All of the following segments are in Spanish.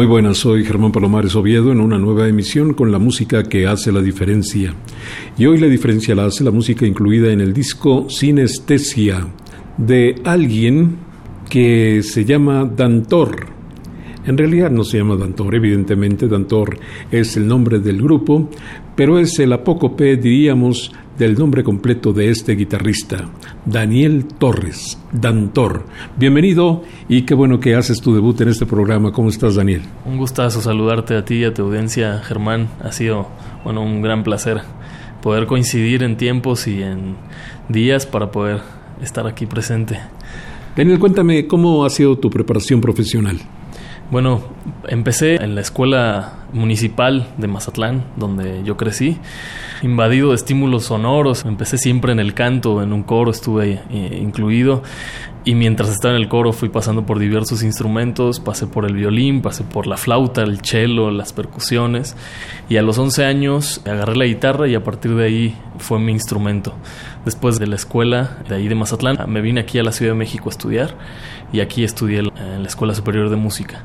Muy buenas, soy Germán Palomares Oviedo en una nueva emisión con la música que hace la diferencia. Y hoy la diferencia la hace la música incluida en el disco Sinestesia de alguien que se llama Dantor. En realidad no se llama Dantor, evidentemente Dantor es el nombre del grupo, pero es el apócope, diríamos, del nombre completo de este guitarrista, Daniel Torres, Dantor. Bienvenido y qué bueno que haces tu debut en este programa. ¿Cómo estás, Daniel? Un gustazo saludarte a ti y a tu audiencia, Germán. Ha sido, bueno, un gran placer poder coincidir en tiempos y en días para poder estar aquí presente. Daniel, cuéntame cómo ha sido tu preparación profesional. Bueno, empecé en la escuela municipal de Mazatlán, donde yo crecí, invadido de estímulos sonoros. Empecé siempre en el canto, en un coro estuve eh, incluido. Y mientras estaba en el coro fui pasando por diversos instrumentos, pasé por el violín, pasé por la flauta, el cello, las percusiones. Y a los 11 años agarré la guitarra y a partir de ahí fue mi instrumento. Después de la escuela de ahí de Mazatlán, me vine aquí a la Ciudad de México a estudiar y aquí estudié en la Escuela Superior de Música.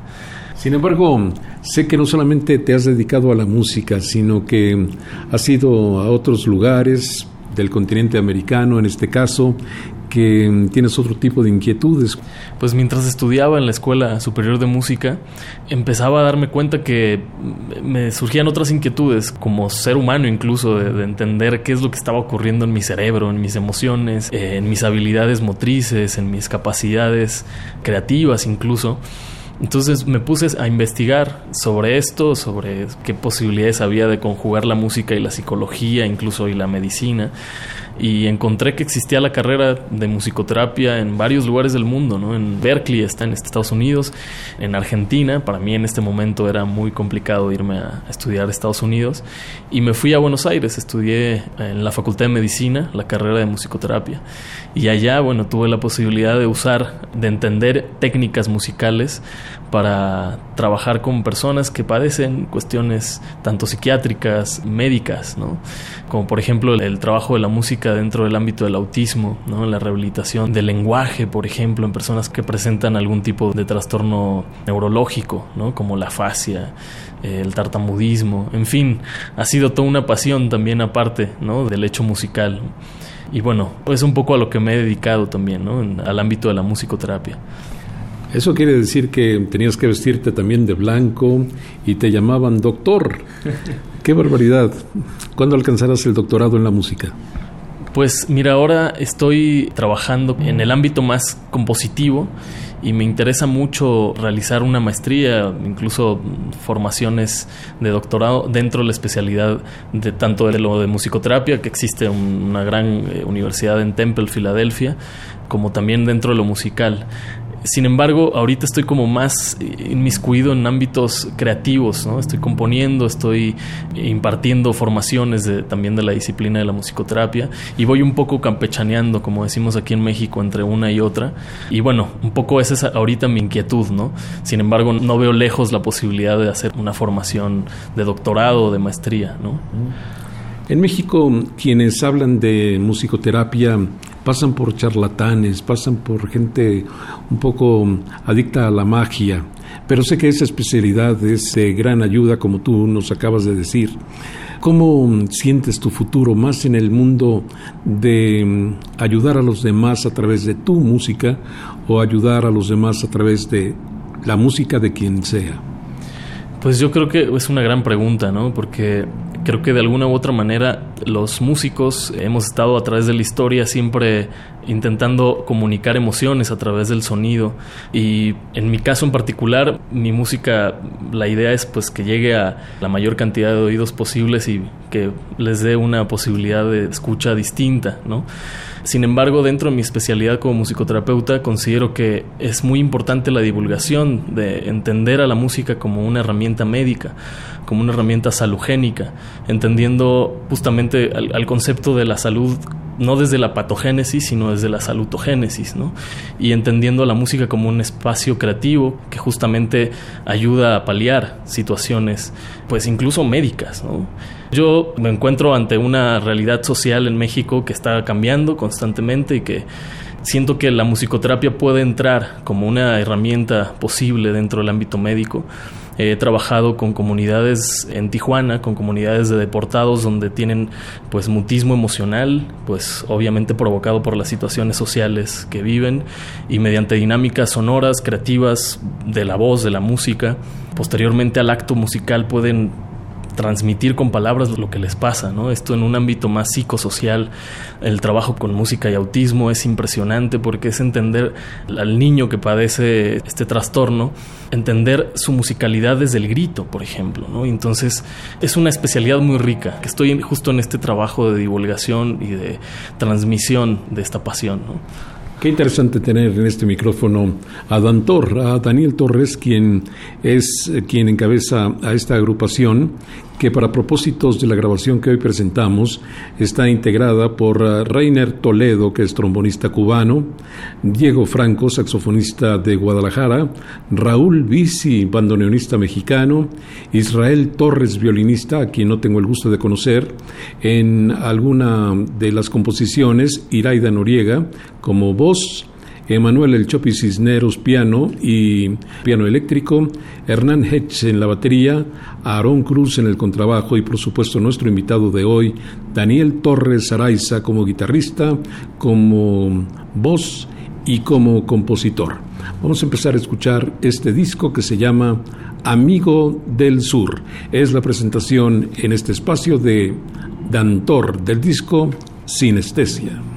Sin embargo, sé que no solamente te has dedicado a la música, sino que has ido a otros lugares del continente americano, en este caso, que tienes otro tipo de inquietudes. Pues mientras estudiaba en la Escuela Superior de Música, empezaba a darme cuenta que me surgían otras inquietudes, como ser humano incluso, de, entender qué es lo que estaba ocurriendo en mi cerebro, en mis emociones, eh, en mis habilidades motrices, en mis capacidades creativas incluso. Entonces me puse a investigar sobre esto, sobre qué posibilidades había de conjugar la música y la psicología, incluso y la medicina y encontré que existía la carrera de musicoterapia en varios lugares del mundo, ¿no? En Berkeley está en Estados Unidos, en Argentina, para mí en este momento era muy complicado irme a estudiar a Estados Unidos. Y me fui a Buenos Aires, estudié en la Facultad de Medicina la carrera de musicoterapia. Y allá, bueno, tuve la posibilidad de usar, de entender técnicas musicales para trabajar con personas que padecen cuestiones tanto psiquiátricas, médicas, ¿no? Como por ejemplo el trabajo de la música dentro del ámbito del autismo, ¿no? la rehabilitación del lenguaje, por ejemplo, en personas que presentan algún tipo de trastorno neurológico, ¿no? como la fascia, eh, el tartamudismo, en fin, ha sido toda una pasión también aparte ¿no? del hecho musical. Y bueno, es un poco a lo que me he dedicado también, ¿no? al ámbito de la musicoterapia. Eso quiere decir que tenías que vestirte también de blanco y te llamaban doctor. ¡Qué barbaridad! ¿Cuándo alcanzarás el doctorado en la música? Pues mira, ahora estoy trabajando en el ámbito más compositivo y me interesa mucho realizar una maestría, incluso formaciones de doctorado dentro de la especialidad de tanto de lo de musicoterapia, que existe una gran eh, universidad en Temple, Filadelfia, como también dentro de lo musical. Sin embargo, ahorita estoy como más inmiscuido en ámbitos creativos, ¿no? Estoy componiendo, estoy impartiendo formaciones también de la disciplina de la musicoterapia y voy un poco campechaneando, como decimos aquí en México, entre una y otra. Y bueno, un poco esa es ahorita mi inquietud, ¿no? Sin embargo, no veo lejos la posibilidad de hacer una formación de doctorado o de maestría, ¿no? En México, quienes hablan de musicoterapia pasan por charlatanes, pasan por gente un poco adicta a la magia, pero sé que esa especialidad es gran ayuda, como tú nos acabas de decir. ¿Cómo sientes tu futuro más en el mundo de ayudar a los demás a través de tu música o ayudar a los demás a través de la música de quien sea? Pues yo creo que es una gran pregunta, ¿no? Porque creo que de alguna u otra manera los músicos hemos estado a través de la historia siempre intentando comunicar emociones a través del sonido y en mi caso en particular mi música la idea es pues que llegue a la mayor cantidad de oídos posibles y que les dé una posibilidad de escucha distinta, ¿no? Sin embargo, dentro de mi especialidad como musicoterapeuta, considero que es muy importante la divulgación de entender a la música como una herramienta médica, como una herramienta salugénica, entendiendo justamente al, concepto de la salud no desde la patogénesis, sino desde la salutogénesis, ¿no? Y entendiendo la música como un espacio creativo que justamente ayuda a paliar situaciones, pues incluso médicas, ¿no? Yo me encuentro ante una realidad social en México que está cambiando constantemente y que siento que la musicoterapia puede entrar como una herramienta posible dentro del ámbito médico. He trabajado con comunidades en Tijuana, con comunidades de deportados donde tienen pues mutismo emocional, pues obviamente provocado por las situaciones sociales que viven y mediante dinámicas sonoras, creativas de la voz, de la música, posteriormente al acto musical pueden transmitir con palabras lo que les pasa, ¿no? Esto en un ámbito más psicosocial, el trabajo con música y autismo es impresionante porque es entender al niño que padece este trastorno, entender su musicalidad desde el grito, por ejemplo, ¿no? Entonces es una especialidad muy rica, que estoy justo en este trabajo de divulgación y de transmisión de esta pasión, ¿no? Qué interesante tener en este micrófono a Dan a Daniel Torres, quien es eh, quien encabeza a esta agrupación que para propósitos de la grabación que hoy presentamos está integrada por eh, Rainer Toledo, que es trombonista cubano, Diego Franco, saxofonista de Guadalajara, Raúl Bici, bandoneonista mexicano, Israel Torres, violinista, a quien no tengo el gusto de conocer, en alguna de las composiciones, Iraida Noriega como voz, Emanuel El Chopi Cisneros piano y piano eléctrico, Hernán Hetch en la batería, Aarón Cruz en el contrabajo y por supuesto nuestro invitado de hoy, Daniel Torres Araiza como guitarrista, como voz y como compositor. Vamos a empezar a escuchar este disco que se llama Amigo del Sur. Es la presentación en este espacio de Dantor del disco Sinestesia.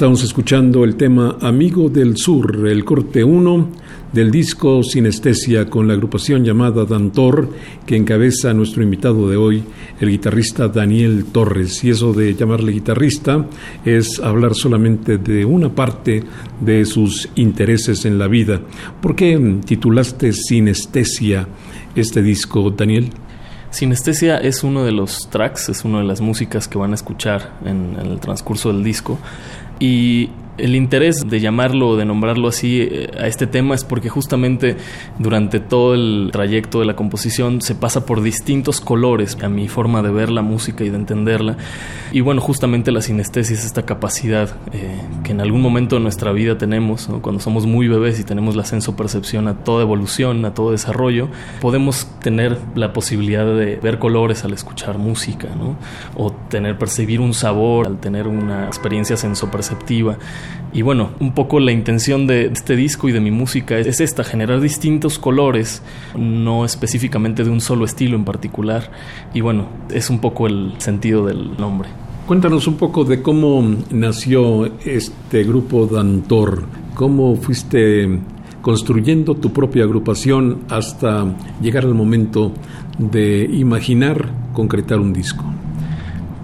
Estamos escuchando el tema Amigo del Sur, el corte 1 del disco Sinestesia con la agrupación llamada Dantor que encabeza a nuestro invitado de hoy, el guitarrista Daniel Torres. Y eso de llamarle guitarrista es hablar solamente de una parte de sus intereses en la vida. ¿Por qué titulaste Sinestesia este disco, Daniel? Sinestesia es uno de los tracks, es una de las músicas que van a escuchar en, en el transcurso del disco. Y el interés de llamarlo, de nombrarlo así eh, a este tema es porque justamente durante todo el trayecto de la composición se pasa por distintos colores a mi forma de ver la música y de entenderla. Y bueno, justamente la sinestesia es esta capacidad eh, que en algún momento de nuestra vida tenemos, cuando somos muy bebés y tenemos la senso-percepción a toda evolución, a todo desarrollo, podemos tener la posibilidad de ver colores al escuchar música, o tener, percibir un sabor al tener una experiencia senso-perceptiva. Y bueno, un poco la intención de este disco y de mi música es esta, generar distintos colores, no específicamente de un solo estilo en particular. Y bueno, es un poco el sentido del nombre. Cuéntanos un poco de cómo nació este grupo Dantor, cómo fuiste construyendo tu propia agrupación hasta llegar al momento de imaginar concretar un disco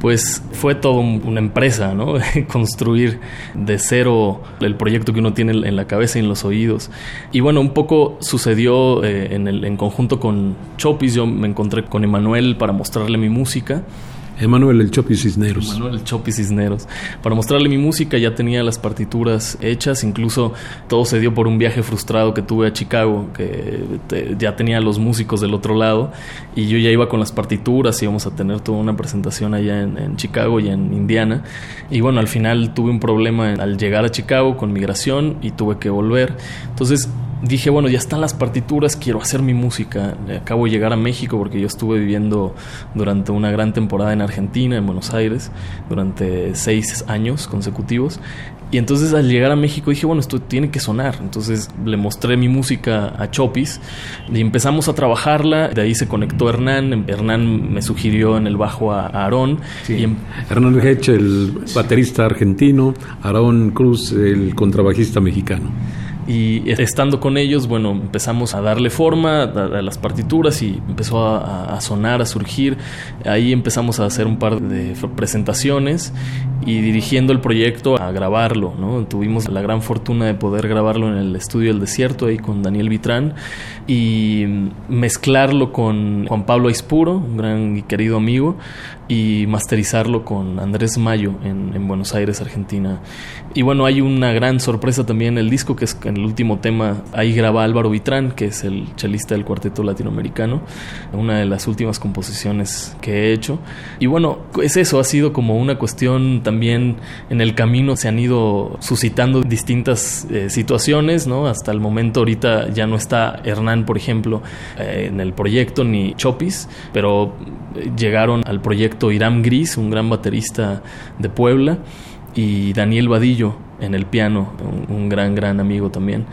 pues fue todo una empresa, ¿no? Construir de cero el proyecto que uno tiene en la cabeza y en los oídos. Y bueno, un poco sucedió eh, en, el, en conjunto con Chopis, yo me encontré con Emanuel para mostrarle mi música Emanuel El Chopi Cisneros. Emanuel El Chopi Cisneros. Para mostrarle mi música ya tenía las partituras hechas, incluso todo se dio por un viaje frustrado que tuve a Chicago, que ya tenía los músicos del otro lado y yo ya iba con las partituras, íbamos a tener toda una presentación allá en, en Chicago y en Indiana. Y bueno, al final tuve un problema al llegar a Chicago con migración y tuve que volver. Entonces dije, bueno, ya están las partituras, quiero hacer mi música. Acabo de llegar a México porque yo estuve viviendo durante una gran temporada en Argentina, en Buenos Aires, durante seis años consecutivos. Y entonces al llegar a México dije, bueno, esto tiene que sonar. Entonces le mostré mi música a Chopis y empezamos a trabajarla. De ahí se conectó Hernán. Hernán me sugirió en el bajo a Aarón. Y em- Hernán Hech, el baterista argentino. Aarón Cruz, el contrabajista mexicano. Y estando con ellos, bueno, empezamos a darle forma a, las partituras y empezó a, sonar, a surgir. Ahí empezamos a hacer un par de presentaciones y dirigiendo el proyecto a grabarlo, ¿no? Tuvimos la gran fortuna de poder grabarlo en el estudio del desierto ahí con Daniel Vitrán y mezclarlo con Juan Pablo Aispuro, un gran y querido amigo, y masterizarlo con Andrés Mayo en, en Buenos Aires, Argentina. Y bueno, hay una gran sorpresa también en el disco, que es en el último tema, ahí graba Álvaro Vitrán, que es el chelista del cuarteto latinoamericano, una de las últimas composiciones que he hecho. Y bueno, es eso, ha sido como una cuestión también en el camino, se han ido suscitando distintas eh, situaciones, ¿no? Hasta el momento ahorita ya no está Hernán, por ejemplo, eh, en el proyecto, ni Chopis, pero llegaron al proyecto Irán Gris, un gran baterista de Puebla, y Daniel Vadillo en el piano, un, gran, gran amigo también.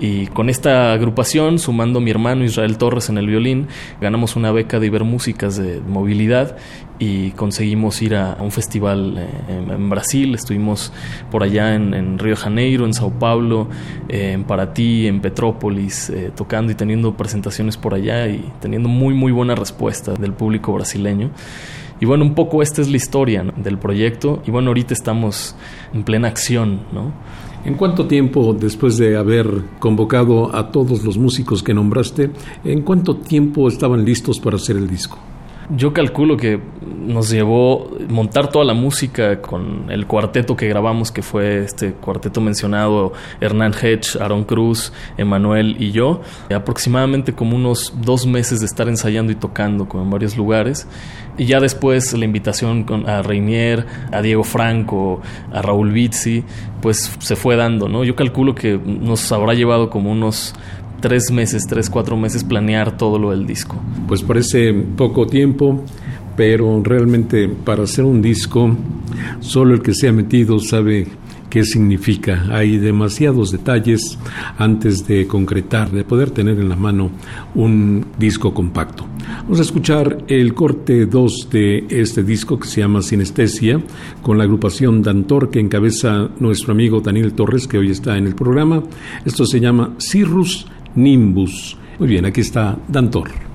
Y con esta agrupación, sumando mi hermano Israel Torres en el violín, ganamos una beca de Ibermúsicas de movilidad y conseguimos ir a, un festival eh, en, Brasil. Estuvimos por allá en, Río de Janeiro, en Sao Paulo, eh, en Paraty, en Petrópolis, eh, tocando y teniendo presentaciones por allá y teniendo muy, muy buena respuesta del público brasileño. Y bueno, un poco esta es la historia del proyecto. Y bueno, ahorita estamos en plena acción, ¿no? ¿En cuánto tiempo, después de haber convocado a todos los músicos que nombraste, en cuánto tiempo estaban listos para hacer el disco? Yo calculo que nos llevó montar toda la música con el cuarteto que grabamos, que fue este cuarteto mencionado, Hernán Hedge, Aaron Cruz, Emanuel y yo, aproximadamente como unos dos meses de estar ensayando y tocando como en varios lugares. Y ya después la invitación a Reinier, a Diego Franco, a Raúl Bizzi, pues se fue dando, ¿no? Yo calculo que nos habrá llevado como unos tres meses, tres, cuatro meses planear todo lo del disco. Pues parece poco tiempo, pero realmente para hacer un disco, solo el que se ha metido sabe qué significa. Hay demasiados detalles antes de concretar, de poder tener en la mano un disco compacto. Vamos a escuchar el corte 2 de este disco que se llama Sinestesia, con la agrupación Dantor que encabeza nuestro amigo Daniel Torres, que hoy está en el programa. Esto se llama Cirrus Nimbus. Muy bien, aquí está Dantor.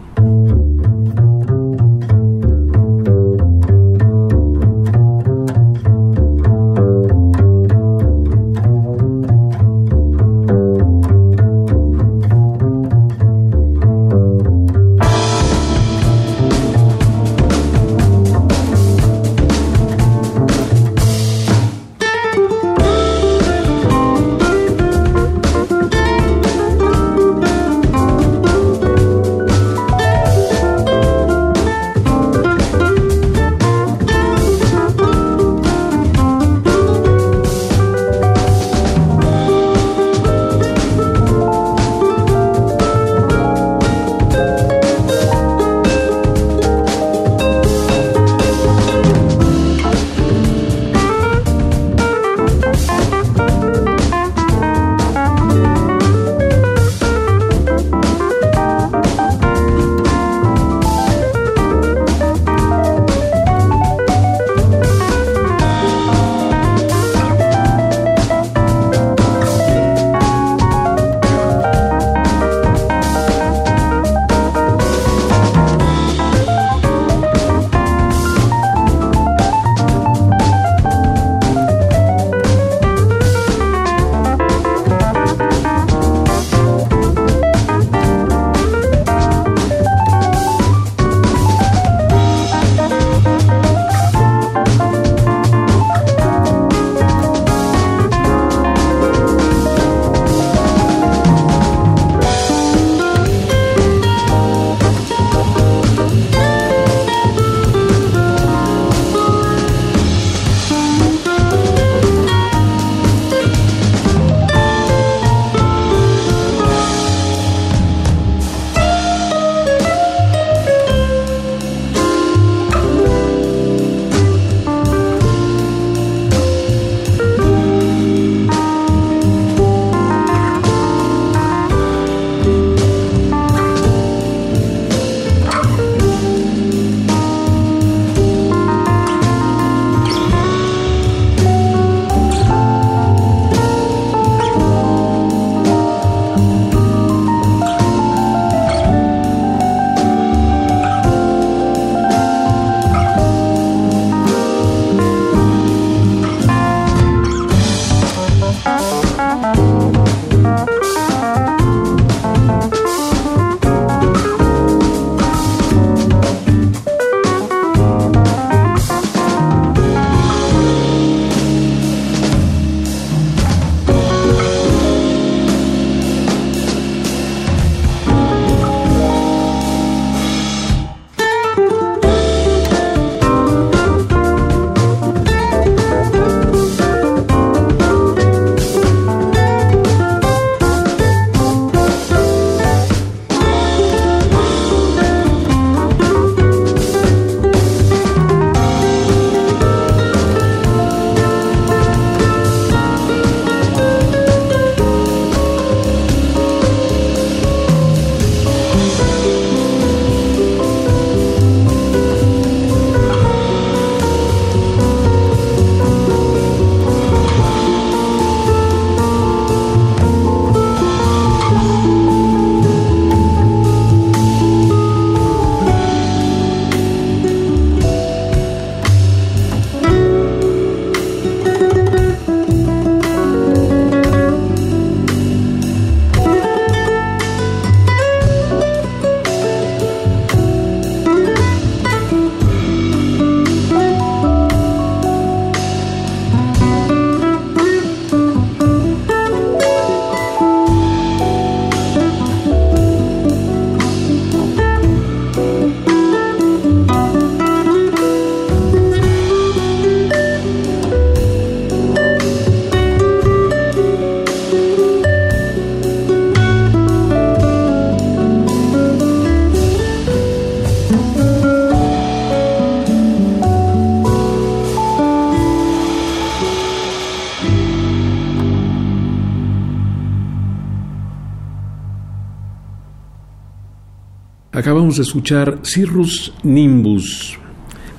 Acabamos de escuchar Cirrus Nimbus,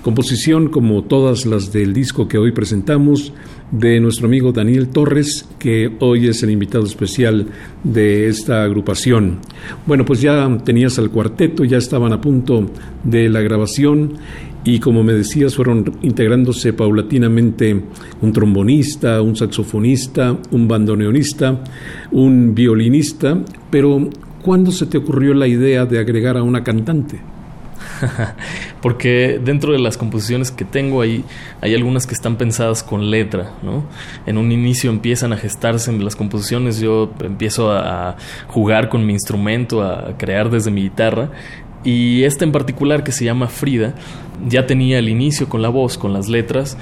composición como todas las del disco que hoy presentamos de nuestro amigo Daniel Torres, que hoy es el invitado especial de esta agrupación. Bueno, pues ya tenías al cuarteto, ya estaban a punto de la grabación y como me decías, fueron integrándose paulatinamente un trombonista, un saxofonista, un bandoneonista, un violinista, pero ¿cuándo se te ocurrió la idea de agregar a una cantante? Porque dentro de las composiciones que tengo hay, hay algunas que están pensadas con letra, ¿no? En un inicio empiezan a gestarse las composiciones, yo empiezo a jugar con mi instrumento, a crear desde mi guitarra y esta en particular, que se llama Frida, ya tenía el inicio con la voz, con las letras,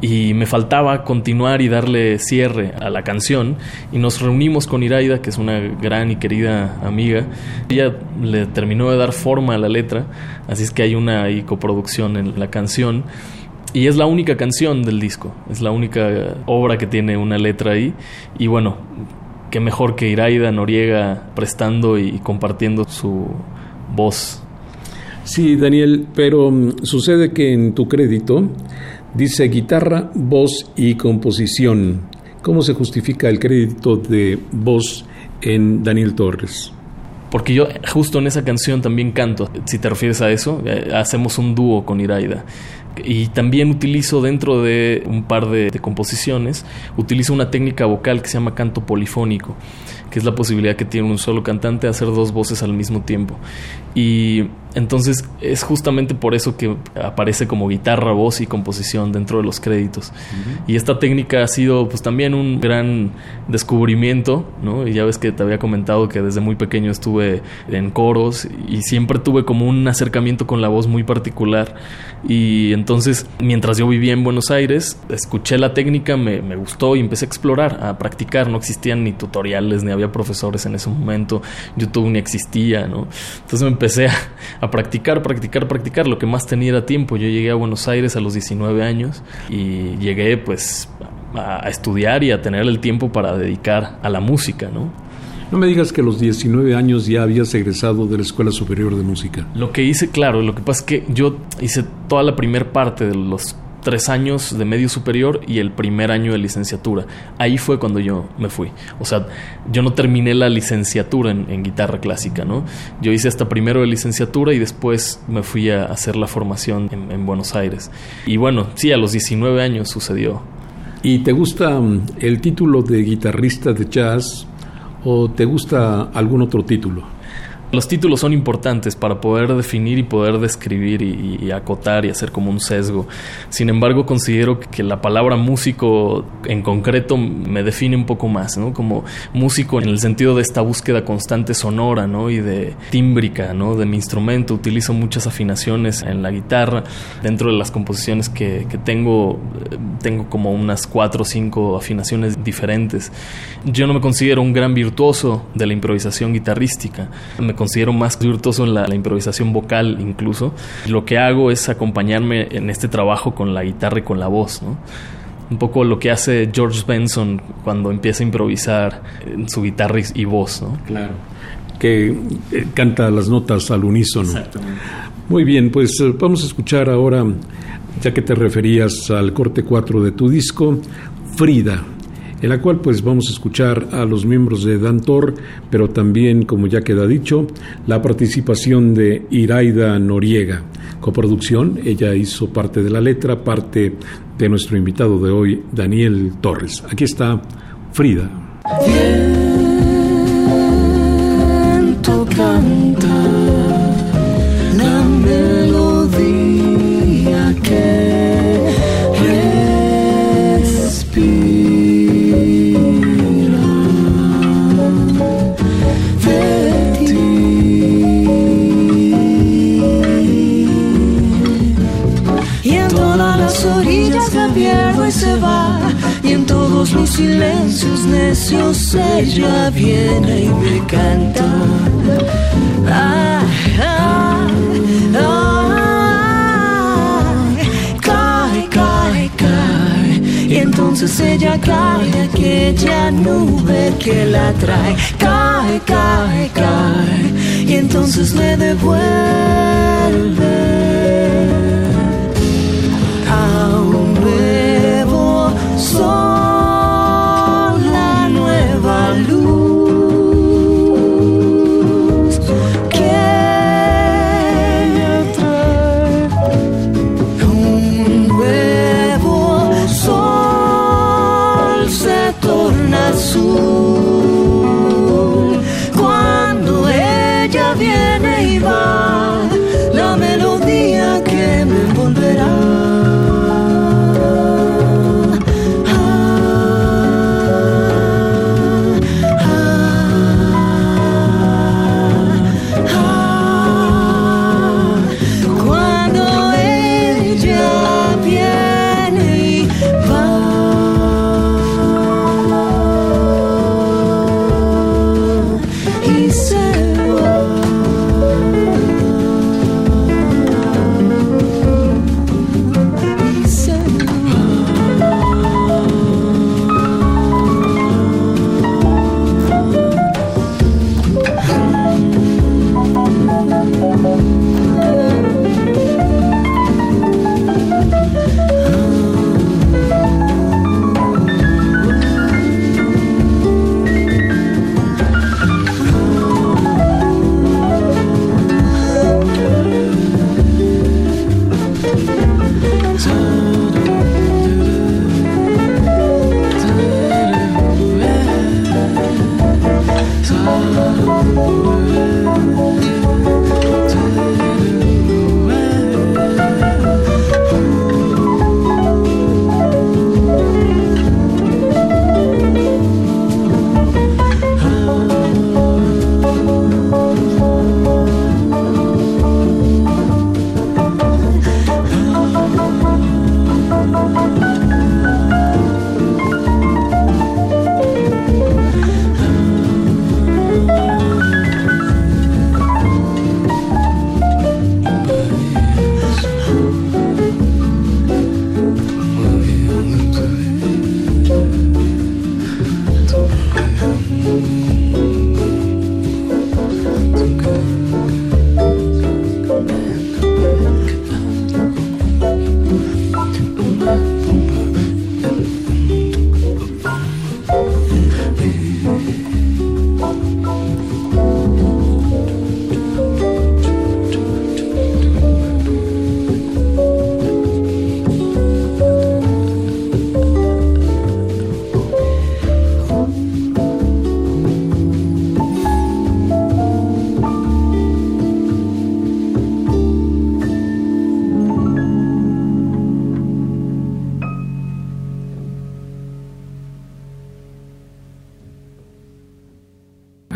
y me faltaba continuar y darle cierre a la canción. Y nos reunimos con Iraida, que es una gran y querida amiga. Ella le terminó de dar forma a la letra, así es que hay una coproducción en la canción. Y es la única canción del disco, es la única obra que tiene una letra ahí. Y bueno, qué mejor que Iraida Noriega prestando y compartiendo su voz Sí, Daniel, pero mm, sucede que en tu crédito dice guitarra, voz y composición. ¿Cómo se justifica el crédito de voz en Daniel Torres? Porque yo justo en esa canción también canto, si te refieres a eso, eh, hacemos un dúo con Iraida. Y también utilizo dentro de un par de, de composiciones, utilizo una técnica vocal que se llama canto polifónico que es la posibilidad que tiene un solo cantante de hacer dos voces al mismo tiempo. Y entonces es justamente por eso que aparece como guitarra, voz y composición dentro de los créditos. Y esta técnica ha sido pues también un gran descubrimiento, ¿no? Y ya ves que te había comentado que desde muy pequeño estuve en coros y siempre tuve como un acercamiento con la voz muy particular. Y entonces mientras yo vivía en Buenos Aires, escuché la técnica, me, me gustó y empecé a explorar, a practicar. No existían ni tutoriales, ni había profesores en ese momento, YouTube ni existía, ¿no? Entonces me empecé a, practicar, practicar, practicar, lo que más tenía era tiempo. Yo llegué a Buenos Aires a los 19 años y llegué pues a, estudiar y a tener el tiempo para dedicar a la música, ¿no? No me digas que a los 19 años ya habías egresado de la Escuela Superior de Música. Lo que hice, claro, lo que pasa es que yo hice toda la primera parte de los tres años de medio superior y el primer año de licenciatura. Ahí fue cuando yo me fui. O sea, yo no terminé la licenciatura en, guitarra clásica, ¿no? Yo hice hasta primero de licenciatura y después me fui a hacer la formación en, en Buenos Aires. Y bueno, sí, a los 19 años sucedió. ¿Y te gusta mm, el título de guitarrista de jazz o te gusta algún otro título? Los títulos son importantes para poder definir y poder describir y, acotar y hacer como un sesgo. Sin embargo, considero que la palabra músico en concreto me define un poco más, ¿no? Como músico en el sentido de esta búsqueda constante sonora, ¿no? Y de tímbrica, ¿no? De mi instrumento. Utilizo muchas afinaciones en la guitarra. Dentro de las composiciones que, tengo, tengo como unas cuatro o cinco afinaciones diferentes. Yo no me considero un gran virtuoso de la improvisación guitarrística. Considero más virtuoso en la, improvisación vocal incluso. Lo que hago es acompañarme en este trabajo con la guitarra y con la voz, ¿no? Un poco lo que hace George Benson cuando empieza a improvisar en su guitarra y voz, ¿no? Claro. Que eh, canta las notas al unísono. Exactamente. Muy bien, pues eh, vamos a escuchar ahora, ya que te referías al corte 4 de tu disco, Frida en la cual pues vamos a escuchar a los miembros de Dantor, pero también, como ya queda dicho, la participación de Iraida Noriega. Coproducción, ella hizo parte de la letra, parte de nuestro invitado de hoy, Daniel Torres. Aquí está Frida. mis silencios necios ella viene y me canta. cae, cae, cae. Y entonces ella cae aquella nube que la trae. Cae, cae, cae. Y entonces me devuelve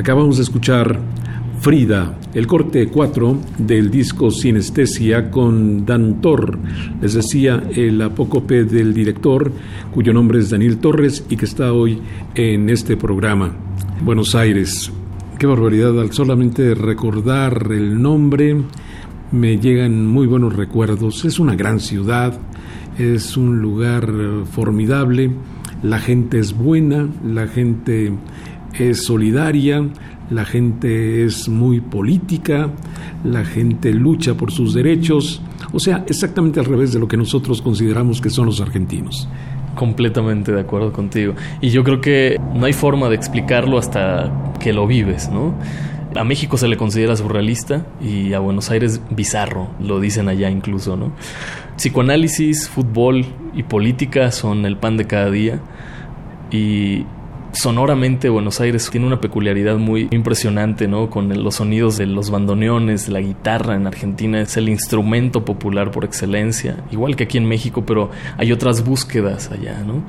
Acabamos de escuchar Frida, el corte 4 del disco Sinestesia con Dantor, les decía el apócope del director, cuyo nombre es Daniel Torres y que está hoy en este programa. Buenos Aires, qué barbaridad, al solamente recordar el nombre me llegan muy buenos recuerdos. Es una gran ciudad, es un lugar formidable, la gente es buena, la gente es solidaria, la gente es muy política, la gente lucha por sus derechos, o sea, exactamente al revés de lo que nosotros consideramos que son los argentinos. Completamente de acuerdo contigo. Y yo creo que no hay forma de explicarlo hasta que lo vives, ¿no? A México se le considera surrealista y a Buenos Aires bizarro, lo dicen allá incluso, ¿no? Psicoanálisis, fútbol y política son el pan de cada día y sonoramente Buenos Aires tiene una peculiaridad muy impresionante, ¿no? Con los sonidos de los bandoneones, la guitarra en Argentina es el instrumento popular por excelencia, igual que aquí en México, pero hay otras búsquedas allá, ¿no?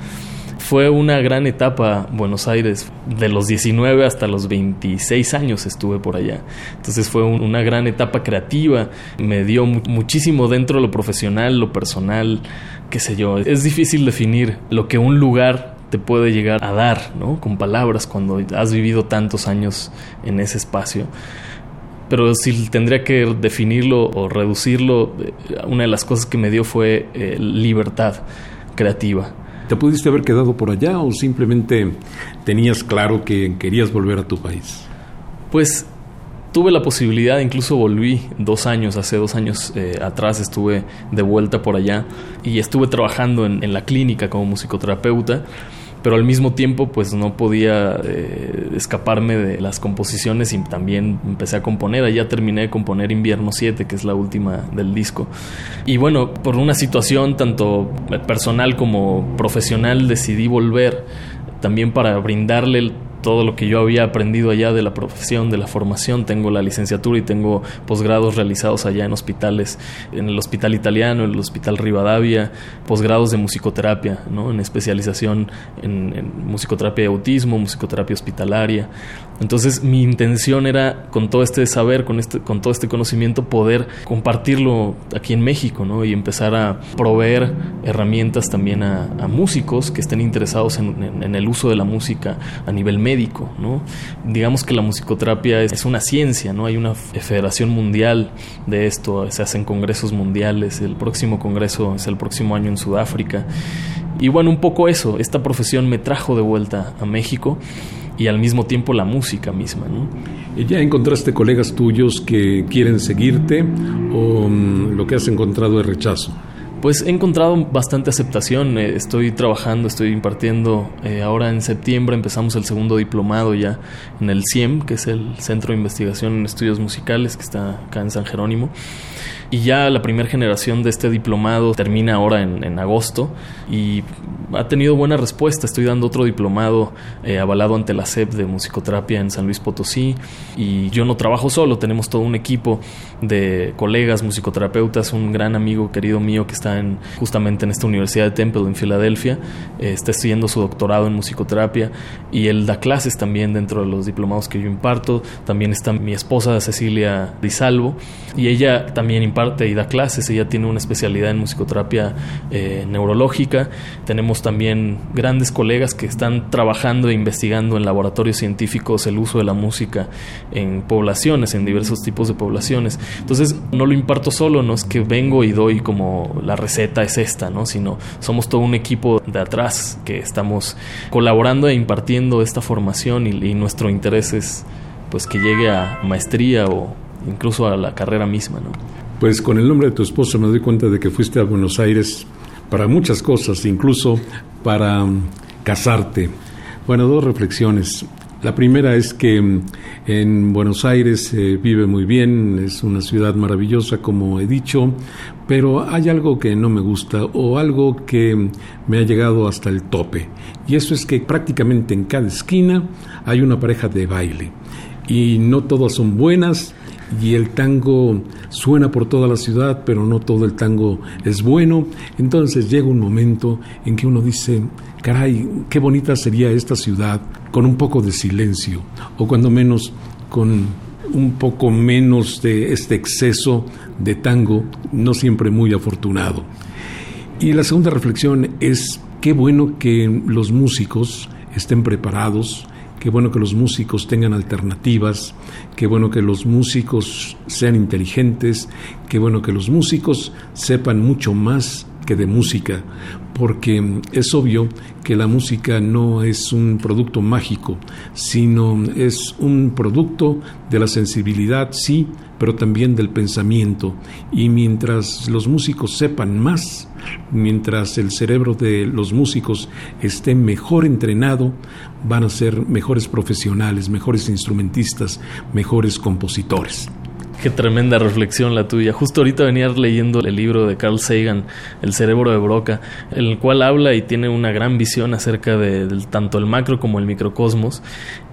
Fue una gran etapa Buenos Aires, de los 19 hasta los 26 años estuve por allá. Entonces fue un- una gran etapa creativa, me dio mu- muchísimo dentro de lo profesional, lo personal, qué sé yo. Es difícil definir lo que un lugar te puede llegar a dar, ¿no? Con palabras cuando has vivido tantos años en ese espacio. Pero si tendría que definirlo o reducirlo, eh, una de las cosas que me dio fue eh, libertad creativa. ¿Te pudiste haber quedado por allá o simplemente tenías claro que querías volver a tu país? Pues tuve la posibilidad, incluso volví dos años, hace dos años eh, atrás estuve de vuelta por allá y estuve trabajando en, en la clínica como musicoterapeuta pero al mismo tiempo pues no podía eh, escaparme de las composiciones y también empecé a componer. Allá terminé de componer Invierno 7, que es la última del disco. Y bueno, por una situación tanto personal como profesional decidí volver también para brindarle todo lo que yo había aprendido allá de la profesión, de la formación. Tengo la licenciatura y tengo posgrados realizados allá en hospitales, en el Hospital Italiano, en el Hospital Rivadavia, posgrados de musicoterapia, ¿no? en especialización en, en musicoterapia de autismo, musicoterapia hospitalaria. Entonces mi intención era con todo este saber, con, este, con todo este conocimiento, poder compartirlo aquí en México ¿no? y empezar a proveer herramientas también a, músicos que estén interesados en, el uso de la música a nivel médico. ¿no? Digamos que la musicoterapia es, es una ciencia, ¿no? hay una federación mundial de esto, se hacen congresos mundiales, el próximo congreso es el próximo año en Sudáfrica. Y bueno, un poco eso, esta profesión me trajo de vuelta a México y al mismo tiempo la música misma. ¿no? ¿Ya encontraste colegas tuyos que quieren seguirte o um, lo que has encontrado es rechazo? Pues he encontrado bastante aceptación, eh, estoy trabajando, estoy impartiendo, eh, ahora en septiembre empezamos el segundo diplomado ya en el CIEM, que es el Centro de Investigación en Estudios Musicales, que está acá en San Jerónimo. Y ya la primera generación de este diplomado termina ahora en, agosto y ha tenido buena respuesta. Estoy dando otro diplomado eh, avalado ante la SEP de musicoterapia en San Luis Potosí y yo no trabajo solo, tenemos todo un equipo de colegas musicoterapeutas, un gran amigo querido mío que está en, justamente en esta Universidad de Temple en Filadelfia, está estudiando su doctorado en musicoterapia y él da clases también dentro de los diplomados que yo imparto. También está mi esposa Cecilia Di Salvo y ella también imparte y da clases, ella tiene una especialidad en musicoterapia eh, neurológica. Tenemos también grandes colegas que están trabajando e investigando en laboratorios científicos el uso de la música en poblaciones, en diversos tipos de poblaciones. Entonces, no lo imparto solo, no es que vengo y doy como la receta es esta, ¿no? Sino somos todo un equipo de atrás que estamos colaborando e impartiendo esta formación y, nuestro interés es pues que llegue a maestría o incluso a la carrera misma, ¿no? Pues con el nombre de tu esposa me doy cuenta de que fuiste a Buenos Aires para muchas cosas, incluso para um, casarte. Bueno, dos reflexiones. La primera es que um, en Buenos Aires eh, vive muy bien, es una ciudad maravillosa, como he dicho, pero hay algo que no me gusta o algo que me ha llegado hasta el tope. Y eso es que prácticamente en cada esquina hay una pareja de baile. Y no todas son buenas, y el tango suena por toda la ciudad, pero no todo el tango es bueno. Entonces llega un momento en que uno dice, caray, qué bonita sería esta ciudad con un poco de silencio, o cuando menos con un poco menos de este exceso de tango, no siempre muy afortunado. Y la segunda reflexión es, qué bueno que los músicos estén preparados, qué bueno que los músicos tengan alternativas, qué bueno que los músicos sean inteligentes, qué bueno que los músicos sepan mucho más que de música, porque es obvio que la música no es un producto mágico, sino es un producto de la sensibilidad, sí, pero también del pensamiento. Y mientras los músicos sepan más, mientras el cerebro de los músicos esté mejor entrenado, van a ser mejores profesionales, mejores instrumentistas, mejores compositores. Qué tremenda reflexión la tuya. Justo ahorita venía leyendo el libro de Carl Sagan, El cerebro de Broca, en el cual habla y tiene una gran visión acerca de, tanto el macro como el microcosmos.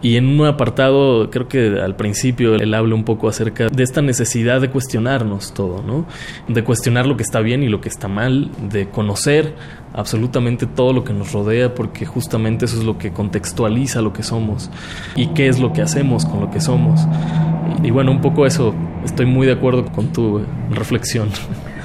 Y en un apartado, creo que al principio él habla un poco acerca de esta necesidad de cuestionarnos todo, ¿no? De cuestionar lo que está bien y lo que está mal, de conocer absolutamente todo lo que nos rodea, porque justamente eso es lo que contextualiza lo que somos y qué es lo que hacemos con lo que somos. Y bueno, un poco eso, estoy muy de acuerdo con tu reflexión.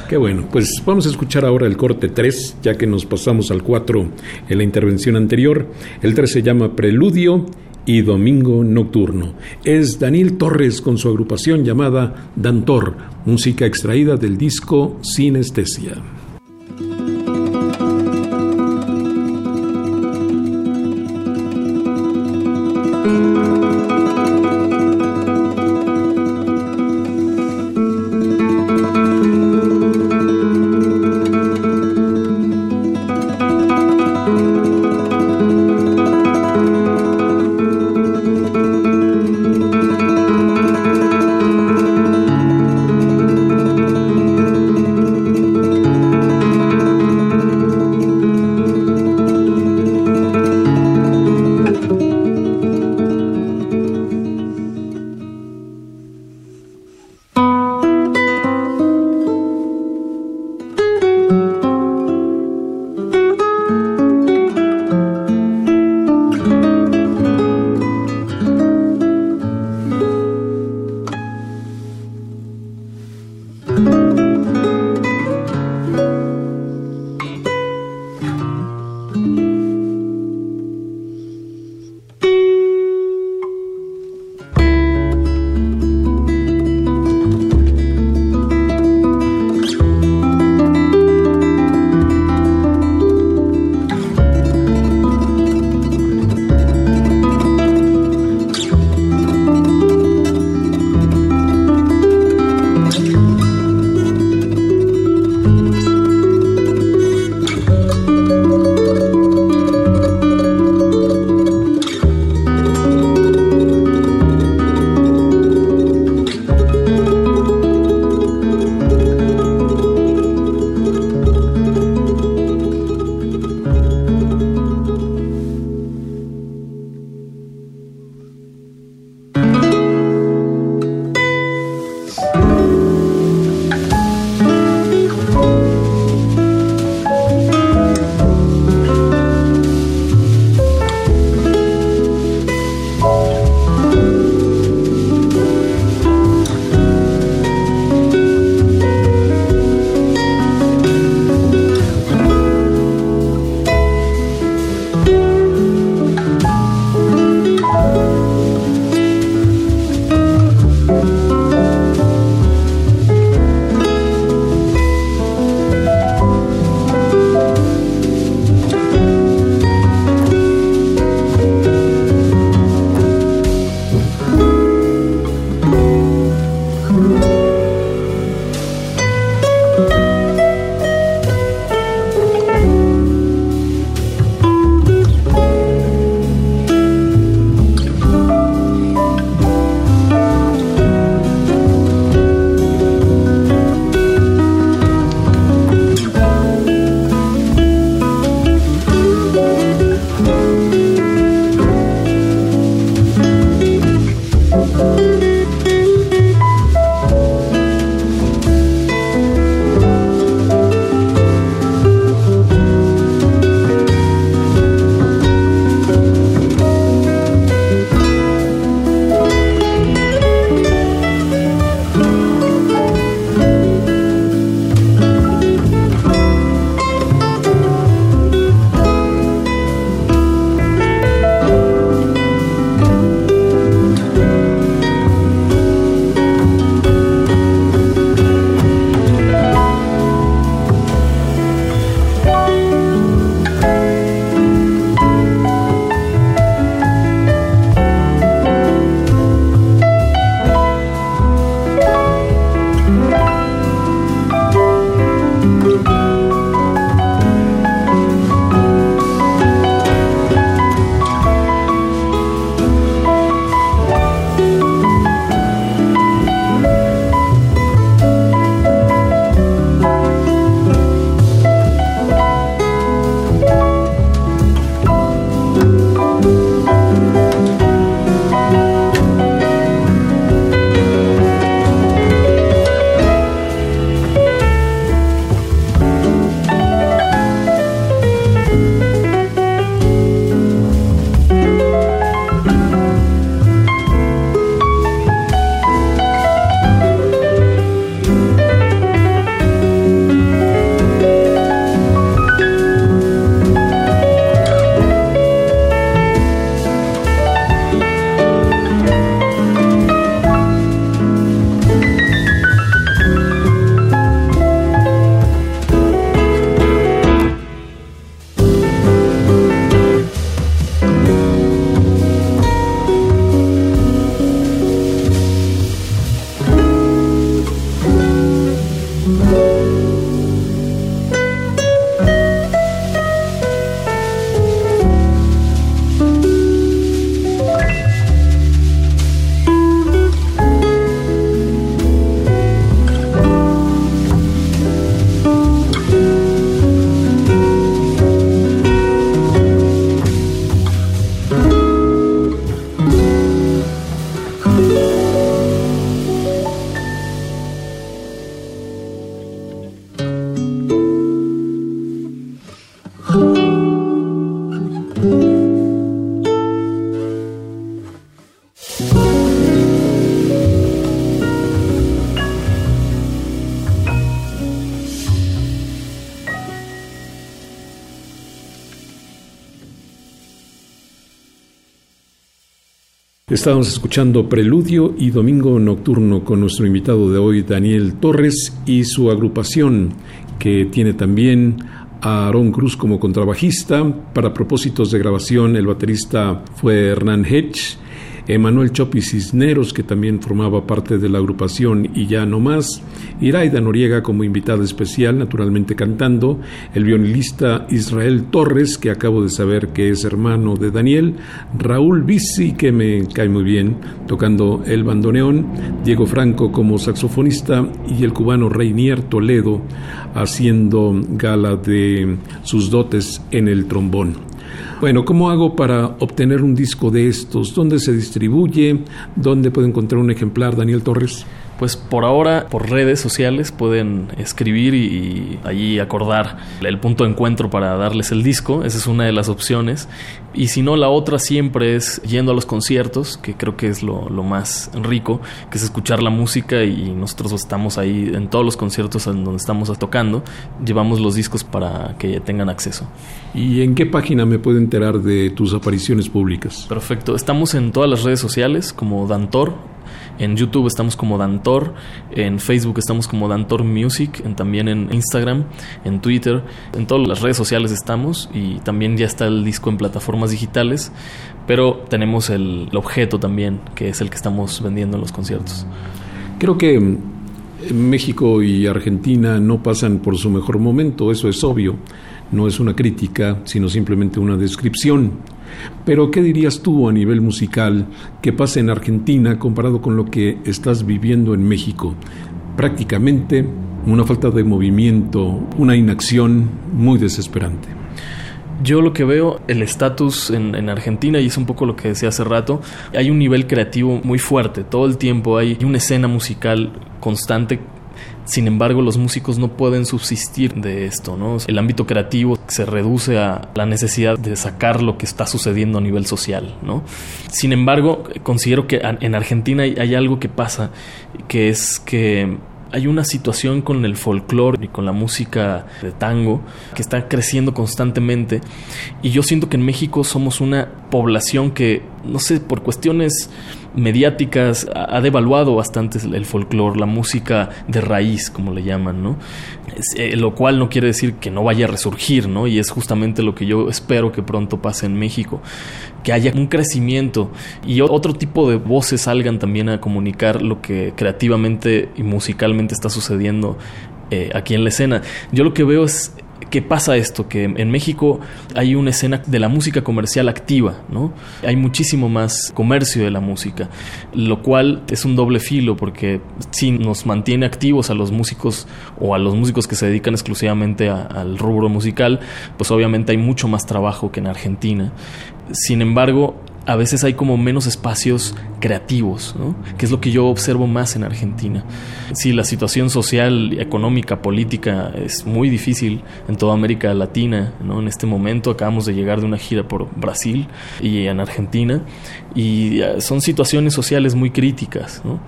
Qué bueno, pues vamos a escuchar ahora el corte 3, ya que nos pasamos al 4 en la intervención anterior. El 3 se llama Preludio y Domingo Nocturno. Es Daniel Torres con su agrupación llamada Dantor, música extraída del disco Sinestesia. Estábamos escuchando Preludio y Domingo Nocturno con nuestro invitado de hoy, Daniel Torres, y su agrupación, que tiene también a Aaron Cruz como contrabajista. Para propósitos de grabación, el baterista fue Hernán Hedge Emanuel Chopi Cisneros, que también formaba parte de la agrupación y ya no más, Iraida Noriega como invitada especial, naturalmente cantando, el violinista Israel Torres, que acabo de saber que es hermano de Daniel, Raúl Bici, que me cae muy bien, tocando el bandoneón, Diego Franco como saxofonista y el cubano Reinier Toledo haciendo gala de sus dotes en el trombón. Bueno, ¿cómo hago para obtener un disco de estos? ¿Dónde se distribuye? ¿Dónde puedo encontrar un ejemplar, Daniel Torres? Pues por ahora, por redes sociales pueden escribir y, allí acordar el punto de encuentro para darles el disco. Esa es una de las opciones. Y si no, la otra siempre es yendo a los conciertos, que creo que es lo, más rico, que es escuchar la música y nosotros estamos ahí en todos los conciertos en donde estamos tocando. Llevamos los discos para que tengan acceso. ¿Y en qué página me puedo enterar de tus apariciones públicas? Perfecto. Estamos en todas las redes sociales como Dantor, en YouTube estamos como Dantor, en Facebook estamos como Dantor Music, también en Instagram, en Twitter, en todas las redes sociales estamos y también ya está el disco en plataformas digitales, pero tenemos el, objeto también, que es el que estamos vendiendo en los conciertos. Creo que México y Argentina no pasan por su mejor momento, eso es obvio. No es una crítica, sino simplemente una descripción. Pero, ¿qué dirías tú a nivel musical que pasa en Argentina comparado con lo que estás viviendo en México? Prácticamente una falta de movimiento, una inacción muy desesperante. Yo lo que veo, el estatus en, en, Argentina, y es un poco lo que decía hace rato, hay un nivel creativo muy fuerte, todo el tiempo hay una escena musical constante sin embargo, los músicos no pueden subsistir de esto, ¿no? El ámbito creativo se reduce a la necesidad de sacar lo que está sucediendo a nivel social, ¿no? Sin embargo, considero que en Argentina hay algo que pasa, que es que hay una situación con el folclore y con la música de tango que está creciendo constantemente y yo siento que en México somos una población que, no sé, por cuestiones mediáticas ha devaluado bastante el folclore, la música de raíz, como le llaman, ¿no? Eh, lo cual no quiere decir que no vaya a resurgir, ¿no? Y es justamente lo que yo espero que pronto pase en México, que haya un crecimiento y otro tipo de voces salgan también a comunicar lo que creativamente y musicalmente está sucediendo eh, aquí en la escena. Yo lo que veo es ¿Qué pasa esto? Que en México hay una escena de la música comercial activa, ¿no? Hay muchísimo más comercio de la música, lo cual es un doble filo porque si nos mantiene activos a los músicos o a los músicos que se dedican exclusivamente al rubro musical, pues obviamente hay mucho más trabajo que en Argentina. Sin embargo, a veces hay como menos espacios creativos, ¿no? que es lo que yo observo más en Argentina. Sí, la situación social, económica, política es muy difícil en toda América Latina. ¿no? En este momento acabamos de llegar de una gira por Brasil y en Argentina y eh, son situaciones sociales muy críticas, ¿no?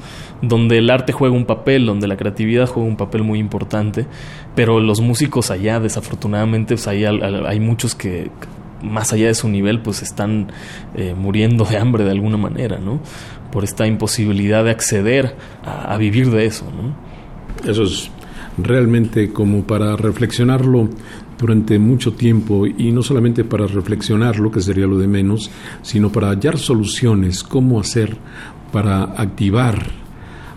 donde el arte juega un papel, donde la creatividad juega un papel muy importante, pero los músicos allá, desafortunadamente, pues hay muchos que más allá de su nivel, pues están eh, muriendo de hambre de alguna manera, ¿no? Por esta imposibilidad de acceder a, vivir de eso, ¿no? Eso es realmente como para reflexionarlo durante mucho tiempo y no solamente para reflexionarlo, que sería lo de menos, sino para hallar soluciones, cómo hacer para activar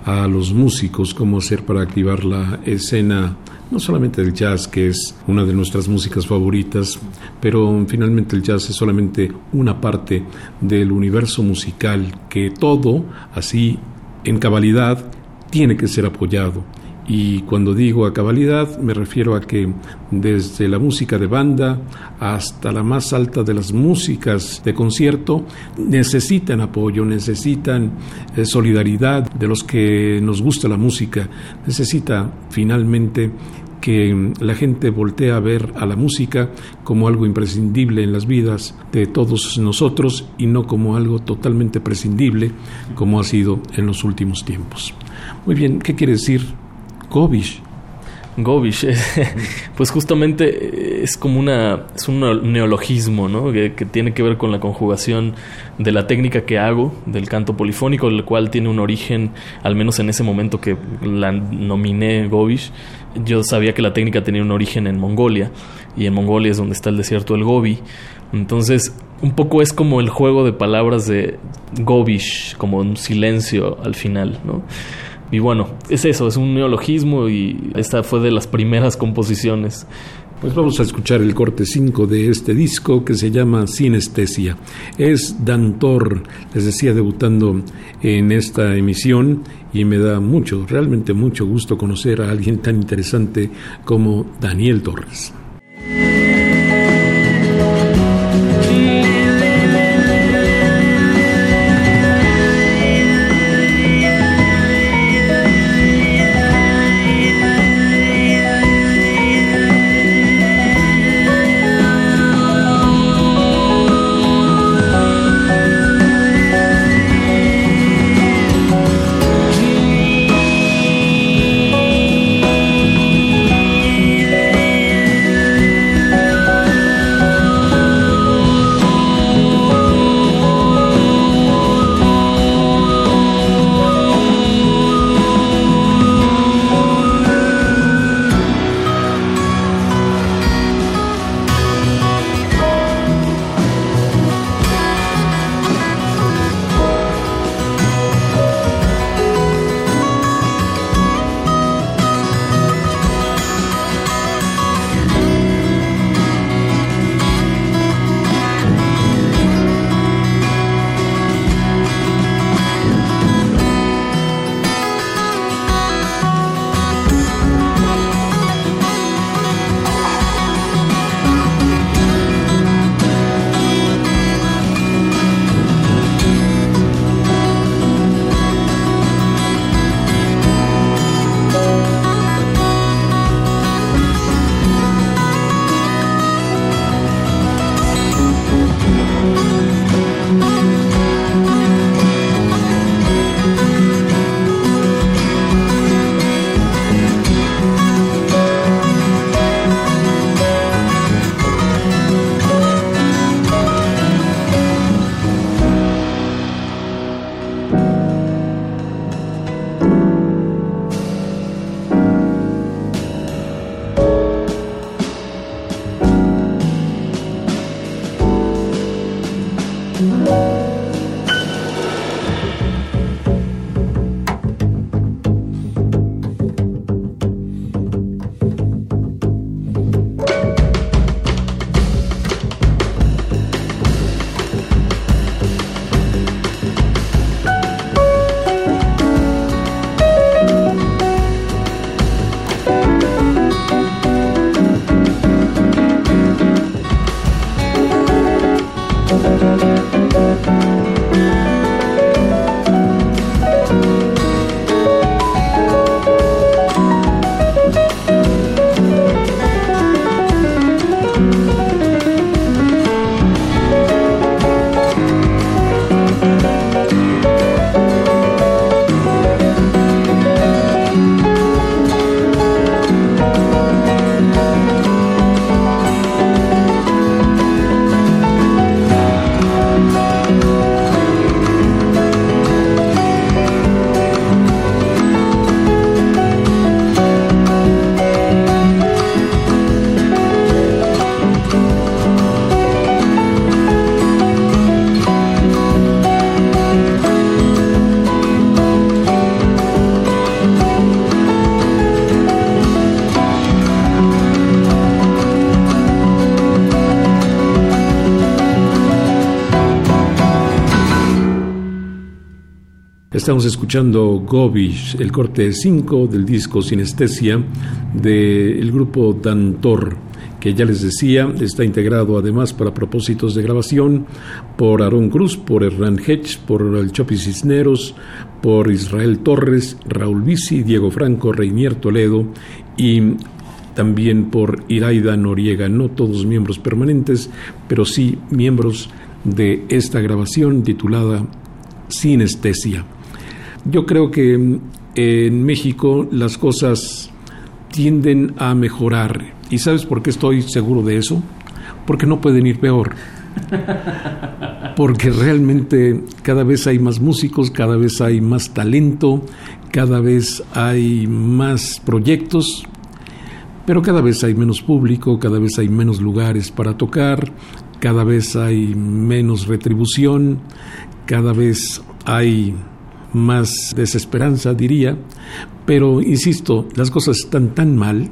a los músicos, cómo hacer para activar la escena no solamente del jazz, que es una de nuestras músicas favoritas, pero finalmente el jazz es solamente una parte del universo musical que todo, así en cabalidad, tiene que ser apoyado. Y cuando digo a cabalidad, me refiero a que desde la música de banda hasta la más alta de las músicas de concierto necesitan apoyo, necesitan eh, solidaridad de los que nos gusta la música, necesita finalmente que la gente voltea a ver a la música como algo imprescindible en las vidas de todos nosotros y no como algo totalmente prescindible como ha sido en los últimos tiempos. Muy bien, ¿qué quiere decir Kovish? Gobish, pues justamente es como una, es un neologismo, ¿no? Que, tiene que ver con la conjugación de la técnica que hago, del canto polifónico, el cual tiene un origen, al menos en ese momento que la nominé Gobish, yo sabía que la técnica tenía un origen en Mongolia, y en Mongolia es donde está el desierto del Gobi. Entonces, un poco es como el juego de palabras de Gobish, como un silencio al final, ¿no? Y bueno, es eso, es un neologismo y esta fue de las primeras composiciones. Pues vamos a escuchar el corte 5 de este disco que se llama Sinestesia. Es Dantor, les decía, debutando en esta emisión y me da mucho, realmente mucho gusto conocer a alguien tan interesante como Daniel Torres. Estamos escuchando Gobish, el corte 5 del disco Sinestesia del grupo Dantor, que ya les decía, está integrado además para propósitos de grabación por Aaron Cruz, por Hernán Hedge, por el Chopi Cisneros, por Israel Torres, Raúl Bici, Diego Franco, Reinier Toledo y también por Iraida Noriega, no todos miembros permanentes, pero sí miembros de esta grabación titulada Sinestesia. Yo creo que en México las cosas tienden a mejorar. ¿Y sabes por qué estoy seguro de eso? Porque no pueden ir peor. Porque realmente cada vez hay más músicos, cada vez hay más talento, cada vez hay más proyectos, pero cada vez hay menos público, cada vez hay menos lugares para tocar, cada vez hay menos retribución, cada vez hay más desesperanza, diría, pero insisto, las cosas están tan mal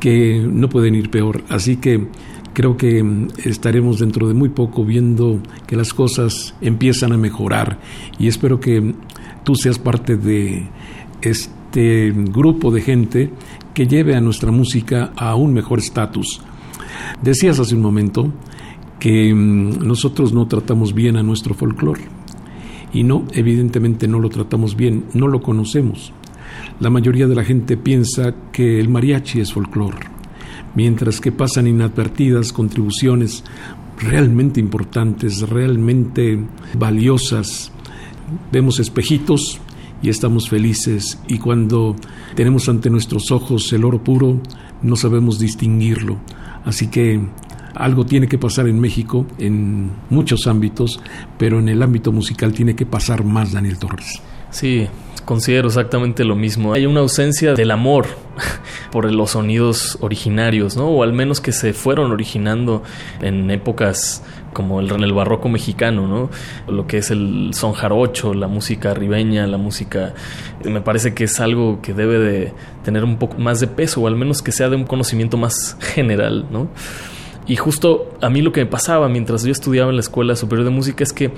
que no pueden ir peor, así que creo que estaremos dentro de muy poco viendo que las cosas empiezan a mejorar y espero que tú seas parte de este grupo de gente que lleve a nuestra música a un mejor estatus. Decías hace un momento que mm, nosotros no tratamos bien a nuestro folclore. Y no, evidentemente no lo tratamos bien, no lo conocemos. La mayoría de la gente piensa que el mariachi es folclore, mientras que pasan inadvertidas contribuciones realmente importantes, realmente valiosas. Vemos espejitos y estamos felices y cuando tenemos ante nuestros ojos el oro puro, no sabemos distinguirlo. Así que algo tiene que pasar en México en muchos ámbitos, pero en el ámbito musical tiene que pasar más Daniel Torres. Sí, considero exactamente lo mismo. Hay una ausencia del amor por los sonidos originarios, ¿no? O al menos que se fueron originando en épocas como el, el barroco mexicano, ¿no? Lo que es el son jarocho, la música ribeña, la música... Me parece que es algo que debe de tener un poco más de peso, o al menos que sea de un conocimiento más general, ¿no? Y justo a mí lo que me pasaba mientras yo estudiaba en la Escuela Superior de Música es que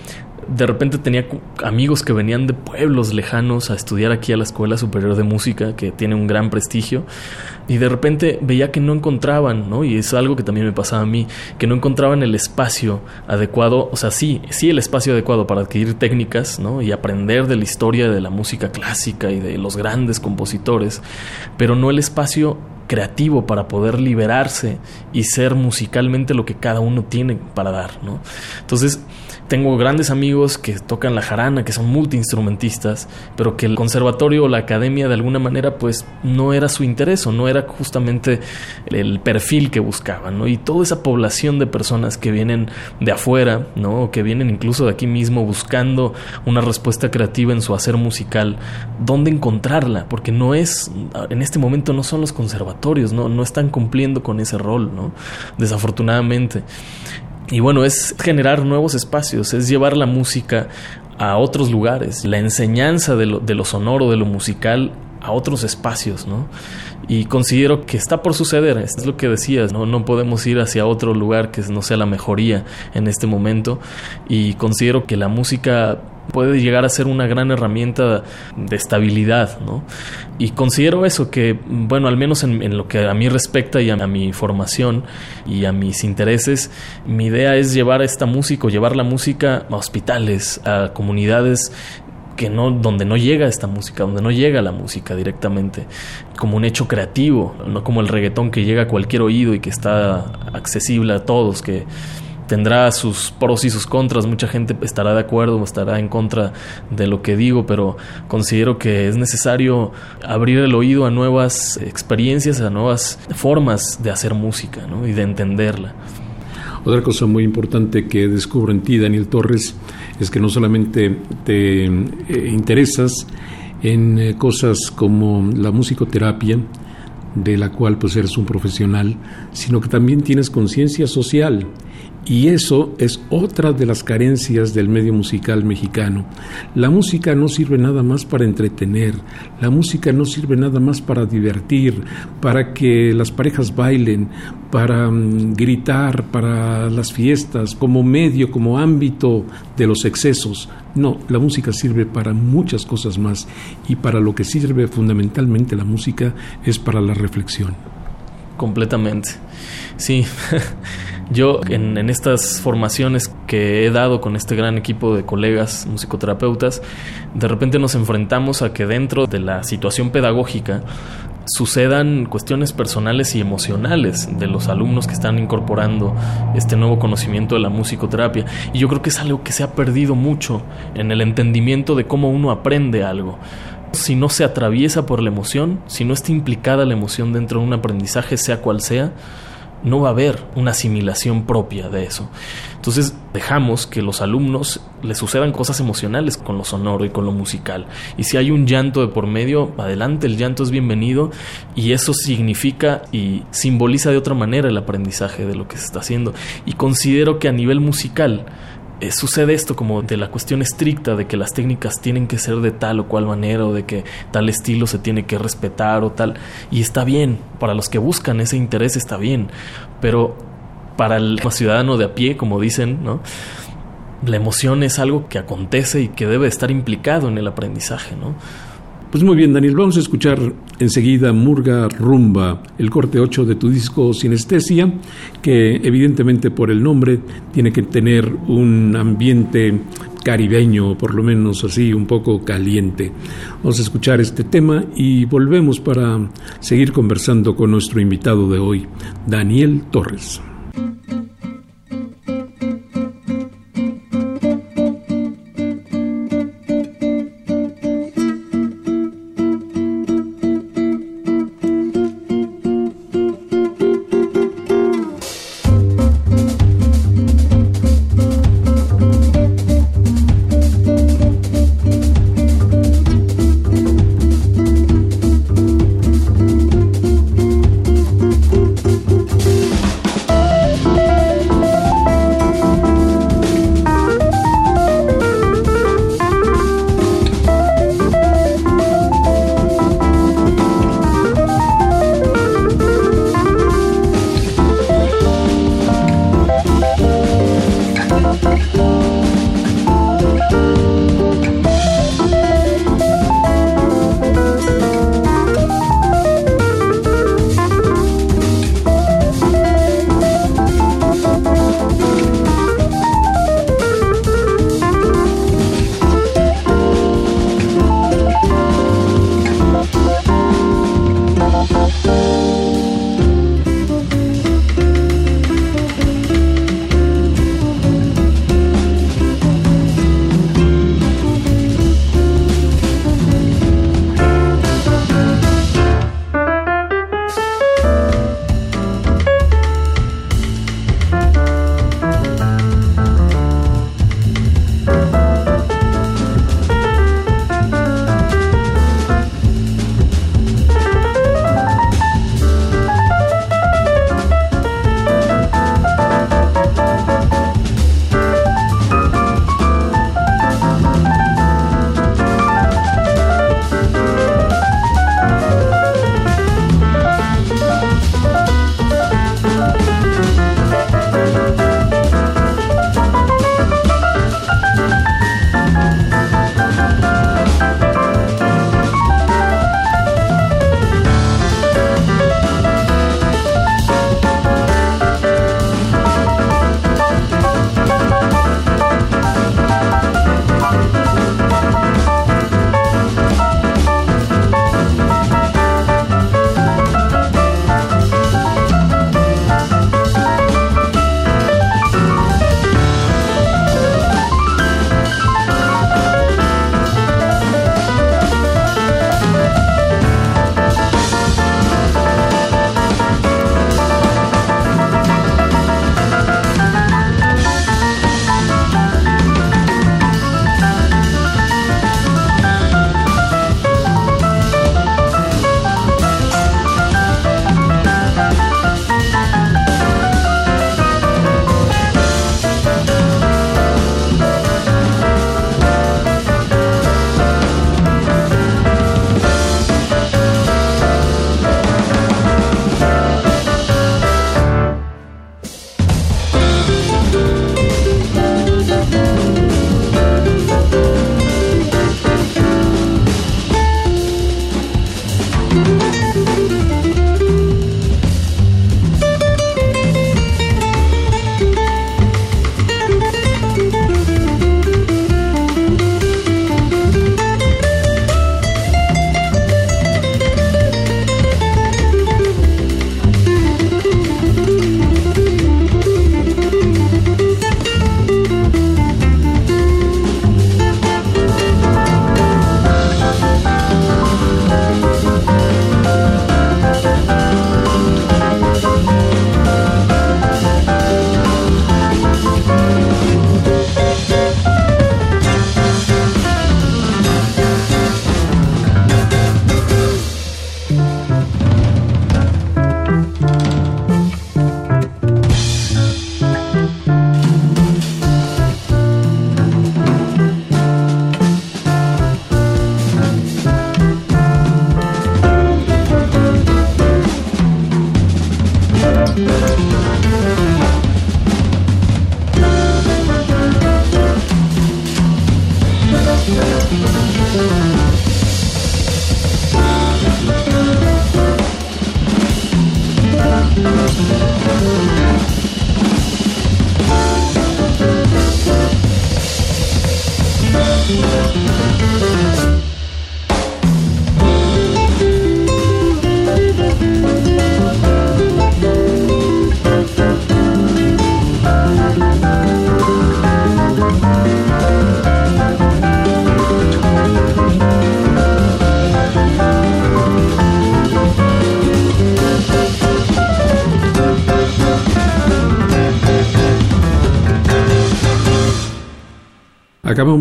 de repente tenía amigos que venían de pueblos lejanos a estudiar aquí a la Escuela Superior de Música, que tiene un gran prestigio, y de repente veía que no encontraban, ¿no? Y es algo que también me pasaba a mí, que no encontraban el espacio adecuado, o sea, sí, sí el espacio adecuado para adquirir técnicas, ¿no? Y aprender de la historia de la música clásica y de los grandes compositores, pero no el espacio creativo para poder liberarse y ser musicalmente lo que cada uno tiene para dar, ¿no? Entonces, tengo grandes amigos que tocan la jarana, que son multiinstrumentistas, pero que el conservatorio o la academia de alguna manera pues no era su interés o no era justamente el perfil que buscaban, ¿no? Y toda esa población de personas que vienen de afuera, ¿no? O que vienen incluso de aquí mismo buscando una respuesta creativa en su hacer musical, ¿dónde encontrarla? Porque no es, en este momento no son los conservatorios, ¿no? No están cumpliendo con ese rol, ¿no? Desafortunadamente. Y bueno, es generar nuevos espacios, es llevar la música a otros lugares, la enseñanza de lo, de lo sonoro, de lo musical a otros espacios, ¿no? Y considero que está por suceder, es lo que decías, ¿no? No podemos ir hacia otro lugar que no sea la mejoría en este momento y considero que la música puede llegar a ser una gran herramienta de estabilidad, ¿no? Y considero eso, que, bueno, al menos en, lo que a mí respecta y a, mi formación y a mis intereses, mi idea es llevar esta música, llevar la música a hospitales, a comunidades que no donde no llega esta música, donde no llega la música directamente, como un hecho creativo, no como el reggaetón que llega a cualquier oído y que está accesible a todos, que tendrá sus pros y sus contras. Mucha gente estará de acuerdo o estará en contra de lo que digo, pero considero que es necesario abrir el oído a nuevas experiencias, a nuevas formas de hacer música ¿no? y de entenderla. Otra cosa muy importante que descubro en ti, Daniel Torres, es que no solamente te eh, interesas en eh, cosas como la musicoterapia, de la cual pues eres un profesional, sino que también tienes conciencia social y eso es otra de las carencias del medio musical mexicano. La música no sirve nada más para entretener, la música no sirve nada más para divertir, para que las parejas bailen, para mm, gritar, para las fiestas, como medio, como ámbito de los excesos. No, la música sirve para muchas cosas más y para lo que sirve fundamentalmente la música es para la reflexión. Completamente. Sí. Yo en, estas formaciones que he dado con este gran equipo de colegas musicoterapeutas, de repente nos enfrentamos a que dentro de la situación pedagógica sucedan cuestiones personales y emocionales de los alumnos que están incorporando este nuevo conocimiento de la musicoterapia. Y yo creo que es algo que se ha perdido mucho en el entendimiento de cómo uno aprende algo si no se atraviesa por la emoción, si no está implicada la emoción dentro de un aprendizaje, sea cual sea, no va a haber una asimilación propia de eso. Entonces dejamos que los alumnos les sucedan cosas emocionales con lo sonoro y con lo musical. Y si hay un llanto de por medio, adelante, el llanto es bienvenido y eso significa y simboliza de otra manera el aprendizaje de lo que se está haciendo. Y considero que a nivel musical, eh, sucede esto como de la cuestión estricta de que las técnicas tienen que ser de tal o cual manera o de que tal estilo se tiene que respetar o tal. Y está bien, para los que buscan ese interés está bien, pero para el ciudadano de a pie, como dicen, ¿no? La emoción es algo que acontece y que debe estar implicado en el aprendizaje, ¿no? Pues muy bien, Daniel, vamos a escuchar enseguida Murga Rumba, el corte 8 de tu disco Sinestesia, que evidentemente por el nombre tiene que tener un ambiente caribeño, por lo menos así, un poco caliente. Vamos a escuchar este tema y volvemos para seguir conversando con nuestro invitado de hoy, Daniel Torres.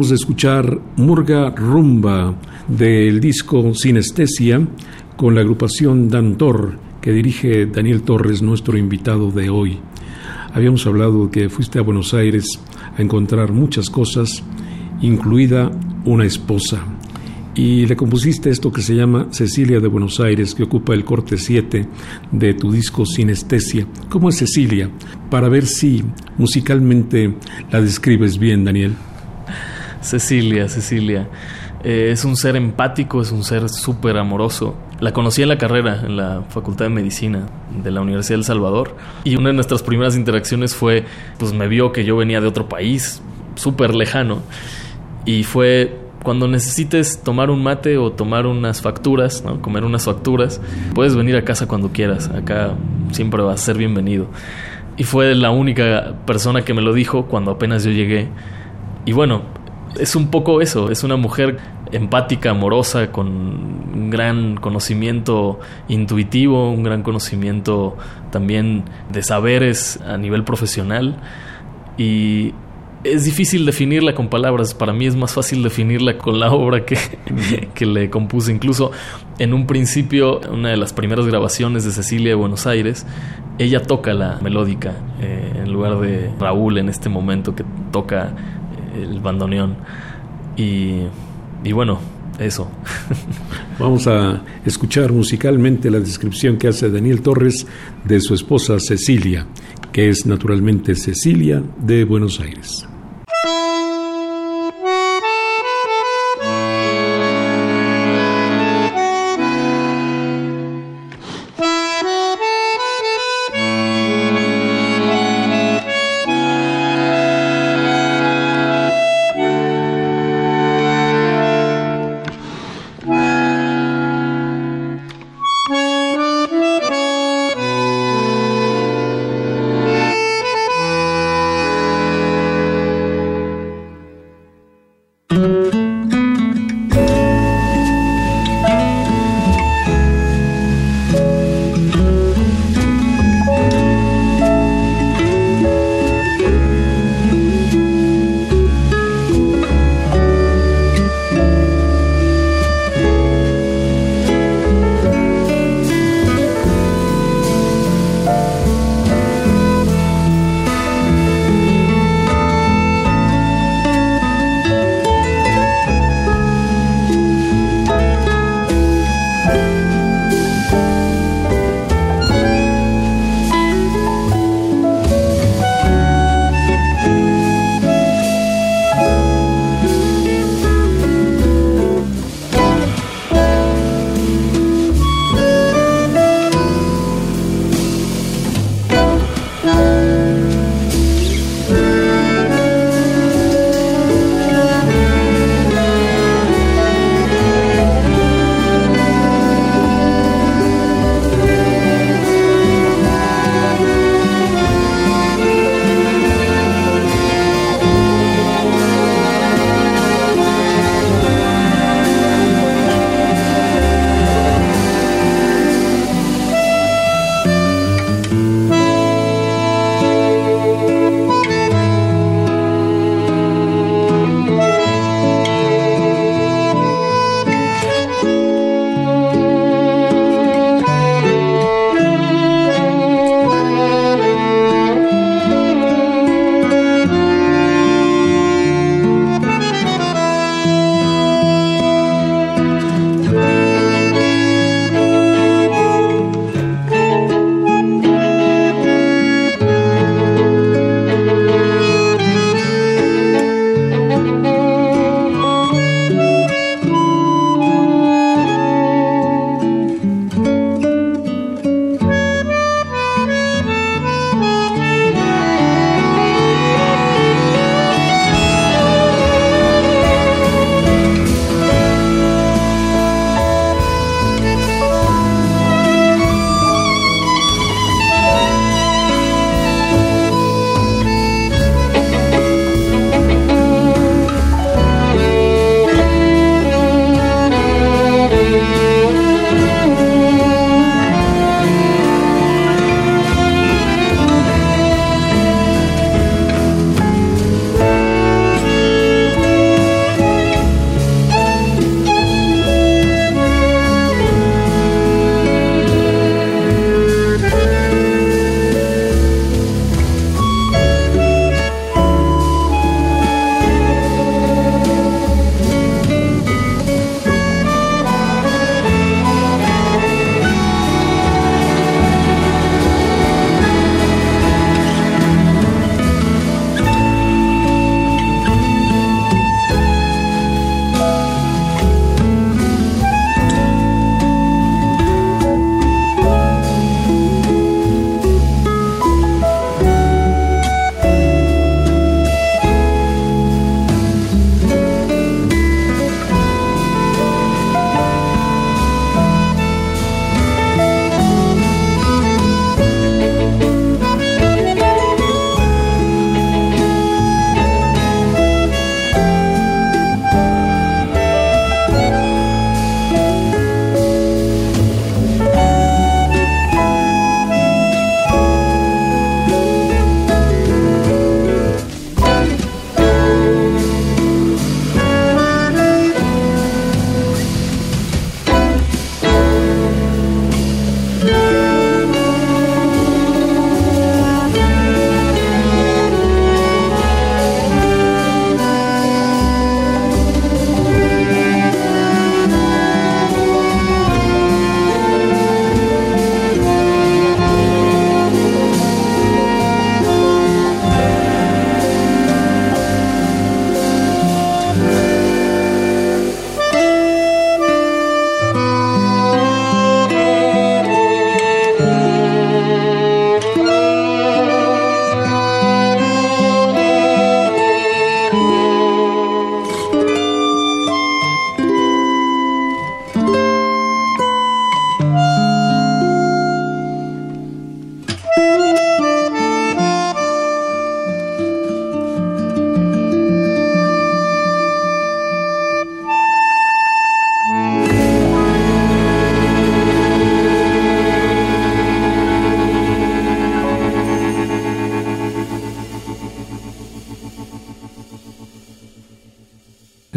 De escuchar Murga Rumba del disco Sinestesia con la agrupación Dantor que dirige Daniel Torres, nuestro invitado de hoy. Habíamos hablado que fuiste a Buenos Aires a encontrar muchas cosas, incluida una esposa. Y le compusiste esto que se llama Cecilia de Buenos Aires, que ocupa el corte 7 de tu disco Sinestesia. ¿Cómo es Cecilia? Para ver si musicalmente la describes bien, Daniel. Cecilia, Cecilia. Eh, es un ser empático, es un ser súper amoroso. La conocí en la carrera, en la Facultad de Medicina de la Universidad del Salvador. Y una de nuestras primeras interacciones fue, pues me vio que yo venía de otro país, súper lejano. Y fue, cuando necesites tomar un mate o tomar unas facturas, comer unas facturas, puedes venir a casa cuando quieras. Acá siempre vas a ser bienvenido. Y fue la única persona que me lo dijo cuando apenas yo llegué. Y bueno, es un poco eso, es una mujer empática, amorosa, con un gran conocimiento intuitivo, un gran conocimiento también de saberes a nivel profesional y es difícil definirla con palabras, para mí es más fácil definirla con la obra que, que le compuse. Incluso en un principio, una de las primeras grabaciones de Cecilia de Buenos Aires, ella toca la melódica eh, en lugar de Raúl en este momento que toca el bandoneón. Y, y bueno, eso. Vamos a escuchar musicalmente la descripción que hace Daniel Torres de su esposa Cecilia, que es naturalmente Cecilia de Buenos Aires.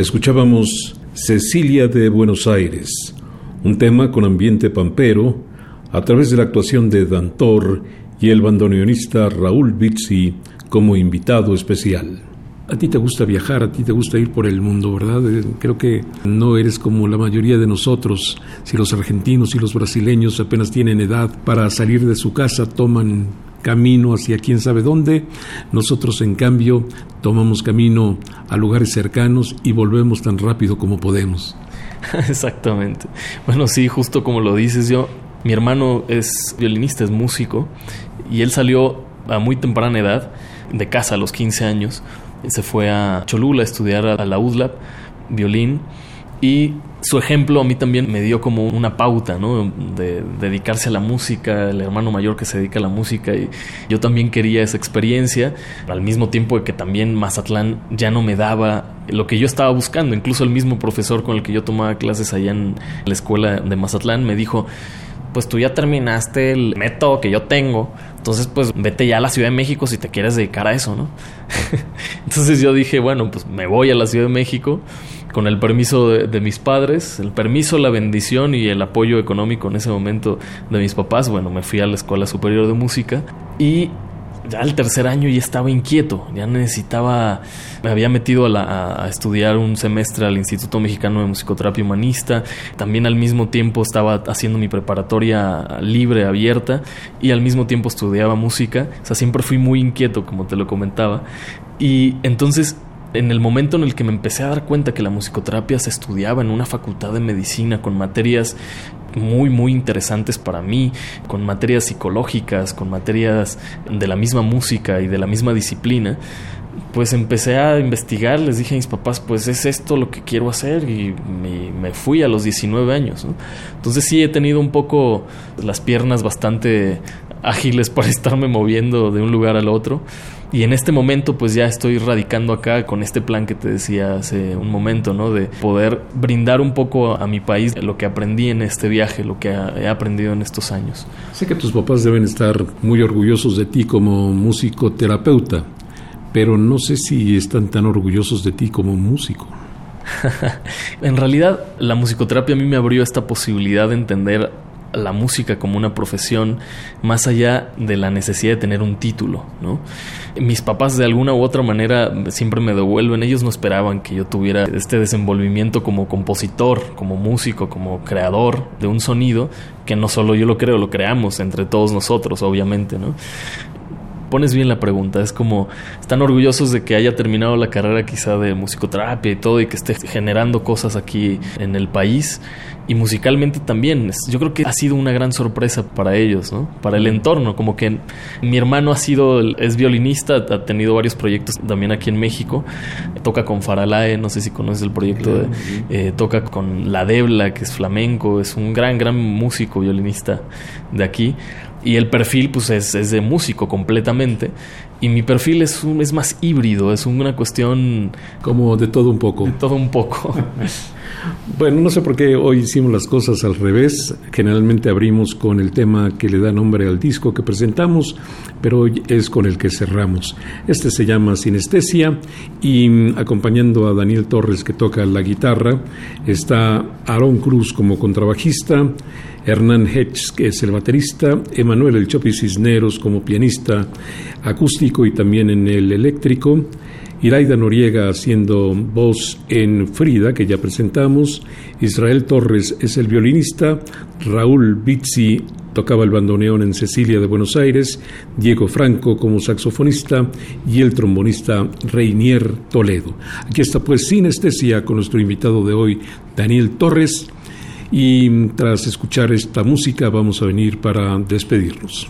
Escuchábamos Cecilia de Buenos Aires, un tema con ambiente pampero, a través de la actuación de Dantor y el bandoneonista Raúl Bizzi como invitado especial. A ti te gusta viajar, a ti te gusta ir por el mundo, ¿verdad? Eh, creo que no eres como la mayoría de nosotros. Si los argentinos y los brasileños apenas tienen edad para salir de su casa, toman camino hacia quién sabe dónde. Nosotros, en cambio, tomamos camino a lugares cercanos y volvemos tan rápido como podemos. Exactamente. Bueno, sí, justo como lo dices yo, mi hermano es violinista, es músico, y él salió a muy temprana edad de casa a los 15 años. Se fue a Cholula a estudiar a la UDLAP violín y su ejemplo a mí también me dio como una pauta, ¿no? De dedicarse a la música, el hermano mayor que se dedica a la música y yo también quería esa experiencia, al mismo tiempo que también Mazatlán ya no me daba lo que yo estaba buscando, incluso el mismo profesor con el que yo tomaba clases allá en la escuela de Mazatlán me dijo, pues tú ya terminaste el método que yo tengo, entonces pues vete ya a la Ciudad de México si te quieres dedicar a eso, ¿no? entonces yo dije, bueno, pues me voy a la Ciudad de México con el permiso de, mis padres, el permiso, la bendición y el apoyo económico en ese momento de mis papás, bueno, me fui a la Escuela Superior de Música y ya el tercer año ya estaba inquieto, ya necesitaba, me había metido a, a, estudiar un semestre al Instituto Mexicano de Musicoterapia Humanista, también al mismo tiempo estaba haciendo mi preparatoria libre, abierta, y al mismo tiempo estudiaba música, o sea, siempre fui muy inquieto, como te lo comentaba, y entonces en el momento en el que me empecé a dar cuenta que la musicoterapia se estudiaba en una facultad de medicina con materias muy muy interesantes para mí, con materias psicológicas, con materias de la misma música y de la misma disciplina, pues empecé a investigar, les dije a mis papás, pues es esto lo que quiero hacer y me, fui a los 19 años. Entonces sí he tenido un poco las piernas bastante ágiles para estarme moviendo de un lugar al otro. Y en este momento pues ya estoy radicando acá con este plan que te decía hace un momento, ¿no? De poder brindar un poco a mi país lo que aprendí en este viaje, lo que he aprendido en estos años. Sé que tus papás deben estar muy orgullosos de ti como músico terapeuta, pero no sé si están tan orgullosos de ti como músico. en realidad la musicoterapia a mí me abrió esta posibilidad de entender la música como una profesión más allá de la necesidad de tener un título, ¿no? Mis papás de alguna u otra manera siempre me devuelven, ellos no esperaban que yo tuviera este desenvolvimiento como compositor, como músico, como creador de un sonido, que no solo yo lo creo, lo creamos entre todos nosotros, obviamente, ¿no? Pones bien la pregunta. Es como, están orgullosos de que haya terminado la carrera quizá de musicoterapia y todo y que esté generando cosas aquí en el país. Y musicalmente también. Yo creo que ha sido una gran sorpresa para ellos, ¿no? Para el entorno. Como que mi hermano ha sido, es violinista, ha tenido varios proyectos también aquí en México. Toca con Faralae, no sé si conoces el proyecto. Eh, toca con La Debla, que es flamenco. Es un gran, gran músico violinista de aquí y el perfil pues es, de músico completamente y mi perfil es, un, es más híbrido, es una cuestión... Como de todo un poco. De todo un poco. bueno, no sé por qué hoy hicimos las cosas al revés. Generalmente abrimos con el tema que le da nombre al disco que presentamos, pero hoy es con el que cerramos. Este se llama Sinestesia y mm, acompañando a Daniel Torres que toca la guitarra, está Aaron Cruz como contrabajista, Hernán Hedges, que es el baterista, Emanuel El Chopi Cisneros como pianista acústico y también en el eléctrico, Iraida Noriega haciendo voz en Frida, que ya presentamos, Israel Torres es el violinista, Raúl Bizzi tocaba el bandoneón en Cecilia de Buenos Aires, Diego Franco como saxofonista y el trombonista Reinier Toledo. Aquí está pues Sinestesia con nuestro invitado de hoy, Daniel Torres. Y tras escuchar esta música vamos a venir para despedirnos.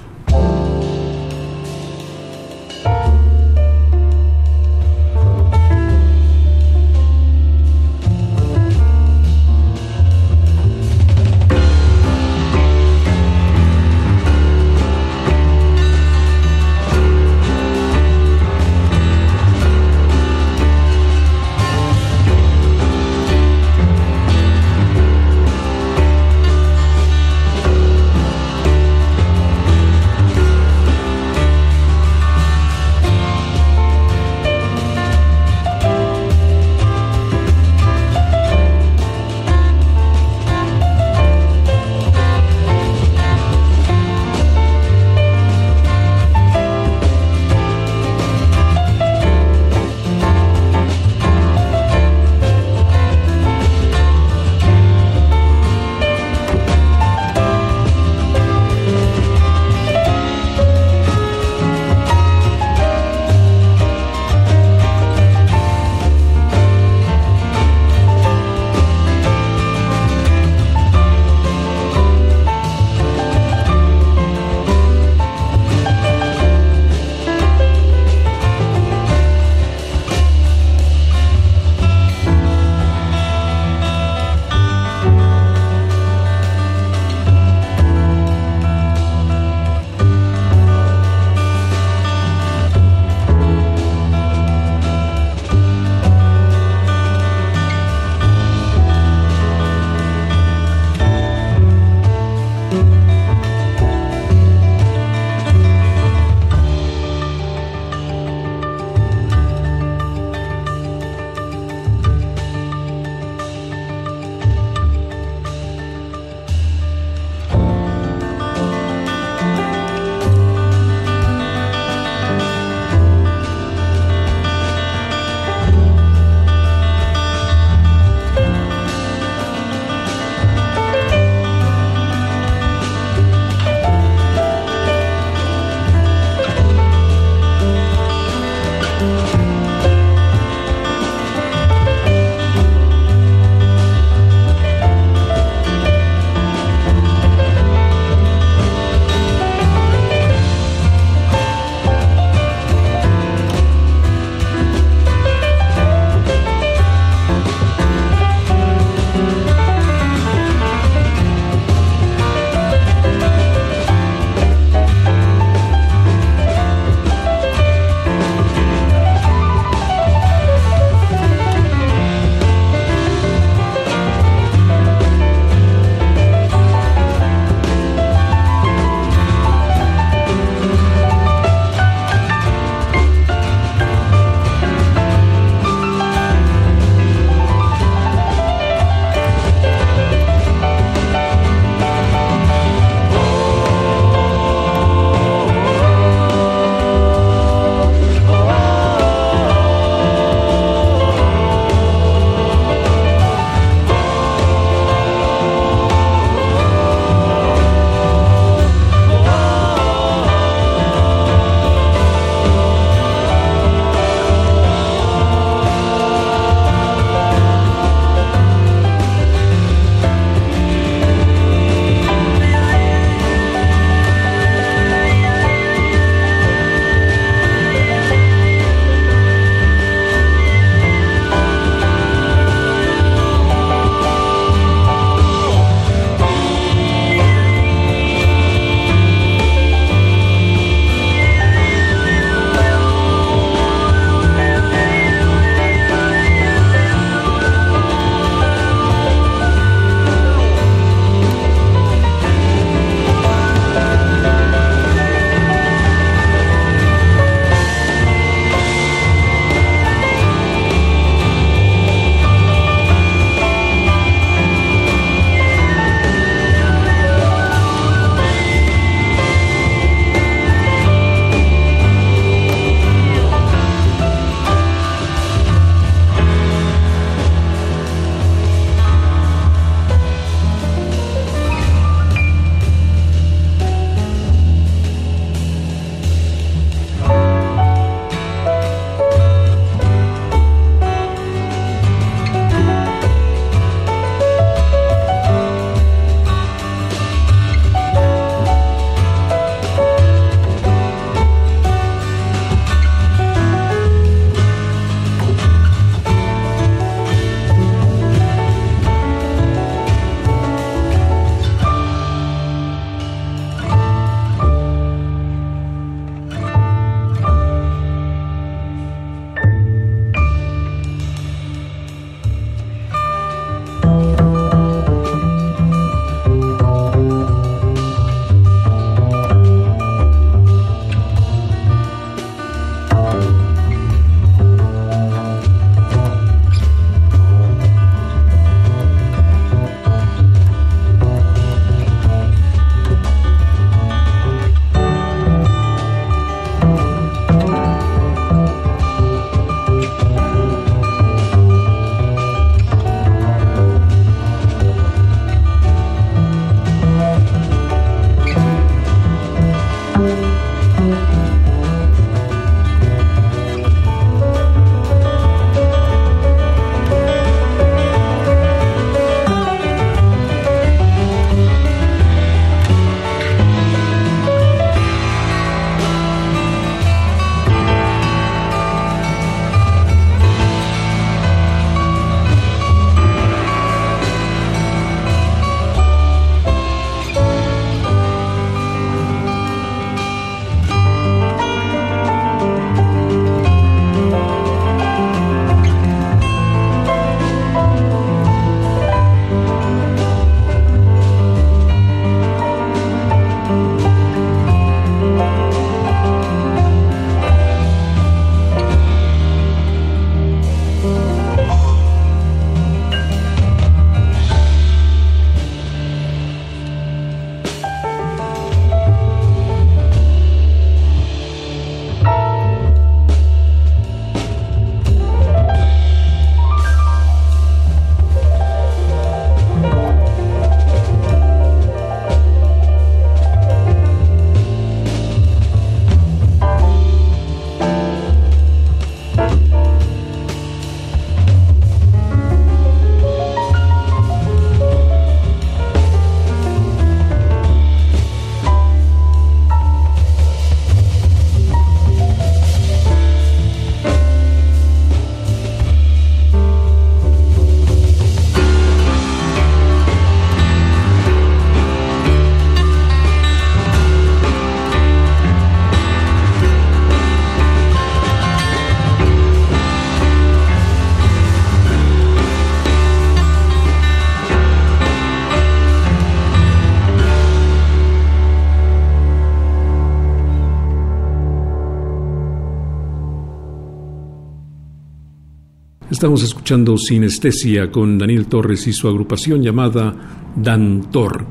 Estamos escuchando Sinestesia con Daniel Torres y su agrupación llamada Dantor.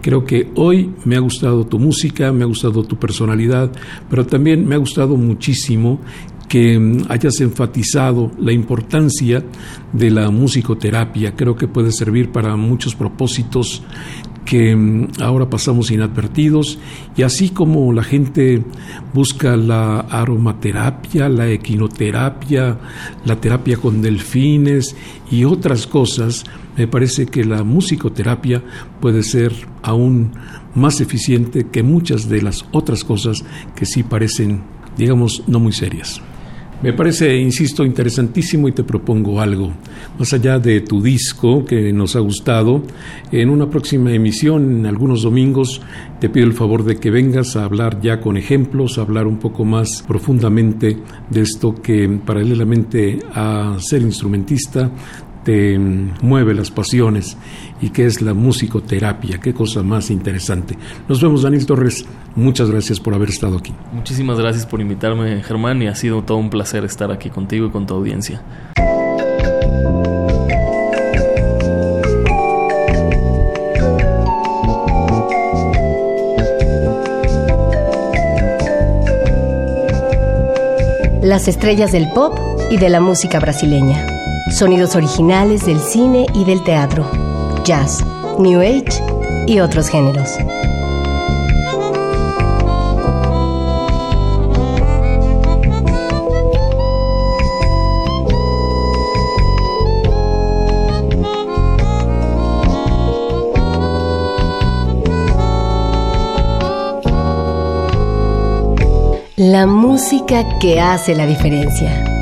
Creo que hoy me ha gustado tu música, me ha gustado tu personalidad, pero también me ha gustado muchísimo que mm, hayas enfatizado la importancia de la musicoterapia. Creo que puede servir para muchos propósitos que mm, ahora pasamos inadvertidos y así como la gente busca la aromaterapia, la equinoterapia, la terapia con delfines y otras cosas, me parece que la musicoterapia puede ser aún más eficiente que muchas de las otras cosas que sí parecen, digamos, no muy serias. Me parece, insisto, interesantísimo y te propongo algo. Más allá de tu disco que nos ha gustado, en una próxima emisión, en algunos domingos, te pido el favor de que vengas a hablar ya con ejemplos, a hablar un poco más profundamente de esto que paralelamente a ser instrumentista te mueve las pasiones y que es la musicoterapia. Qué cosa más interesante. Nos vemos, Daniel Torres. Muchas gracias por haber estado aquí. Muchísimas gracias por invitarme, Germán, y ha sido todo un placer estar aquí contigo y con tu audiencia. Las estrellas del pop y de la música brasileña. Sonidos originales del cine y del teatro, jazz, new age y otros géneros. La música que hace la diferencia.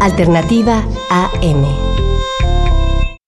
Alternativa AM.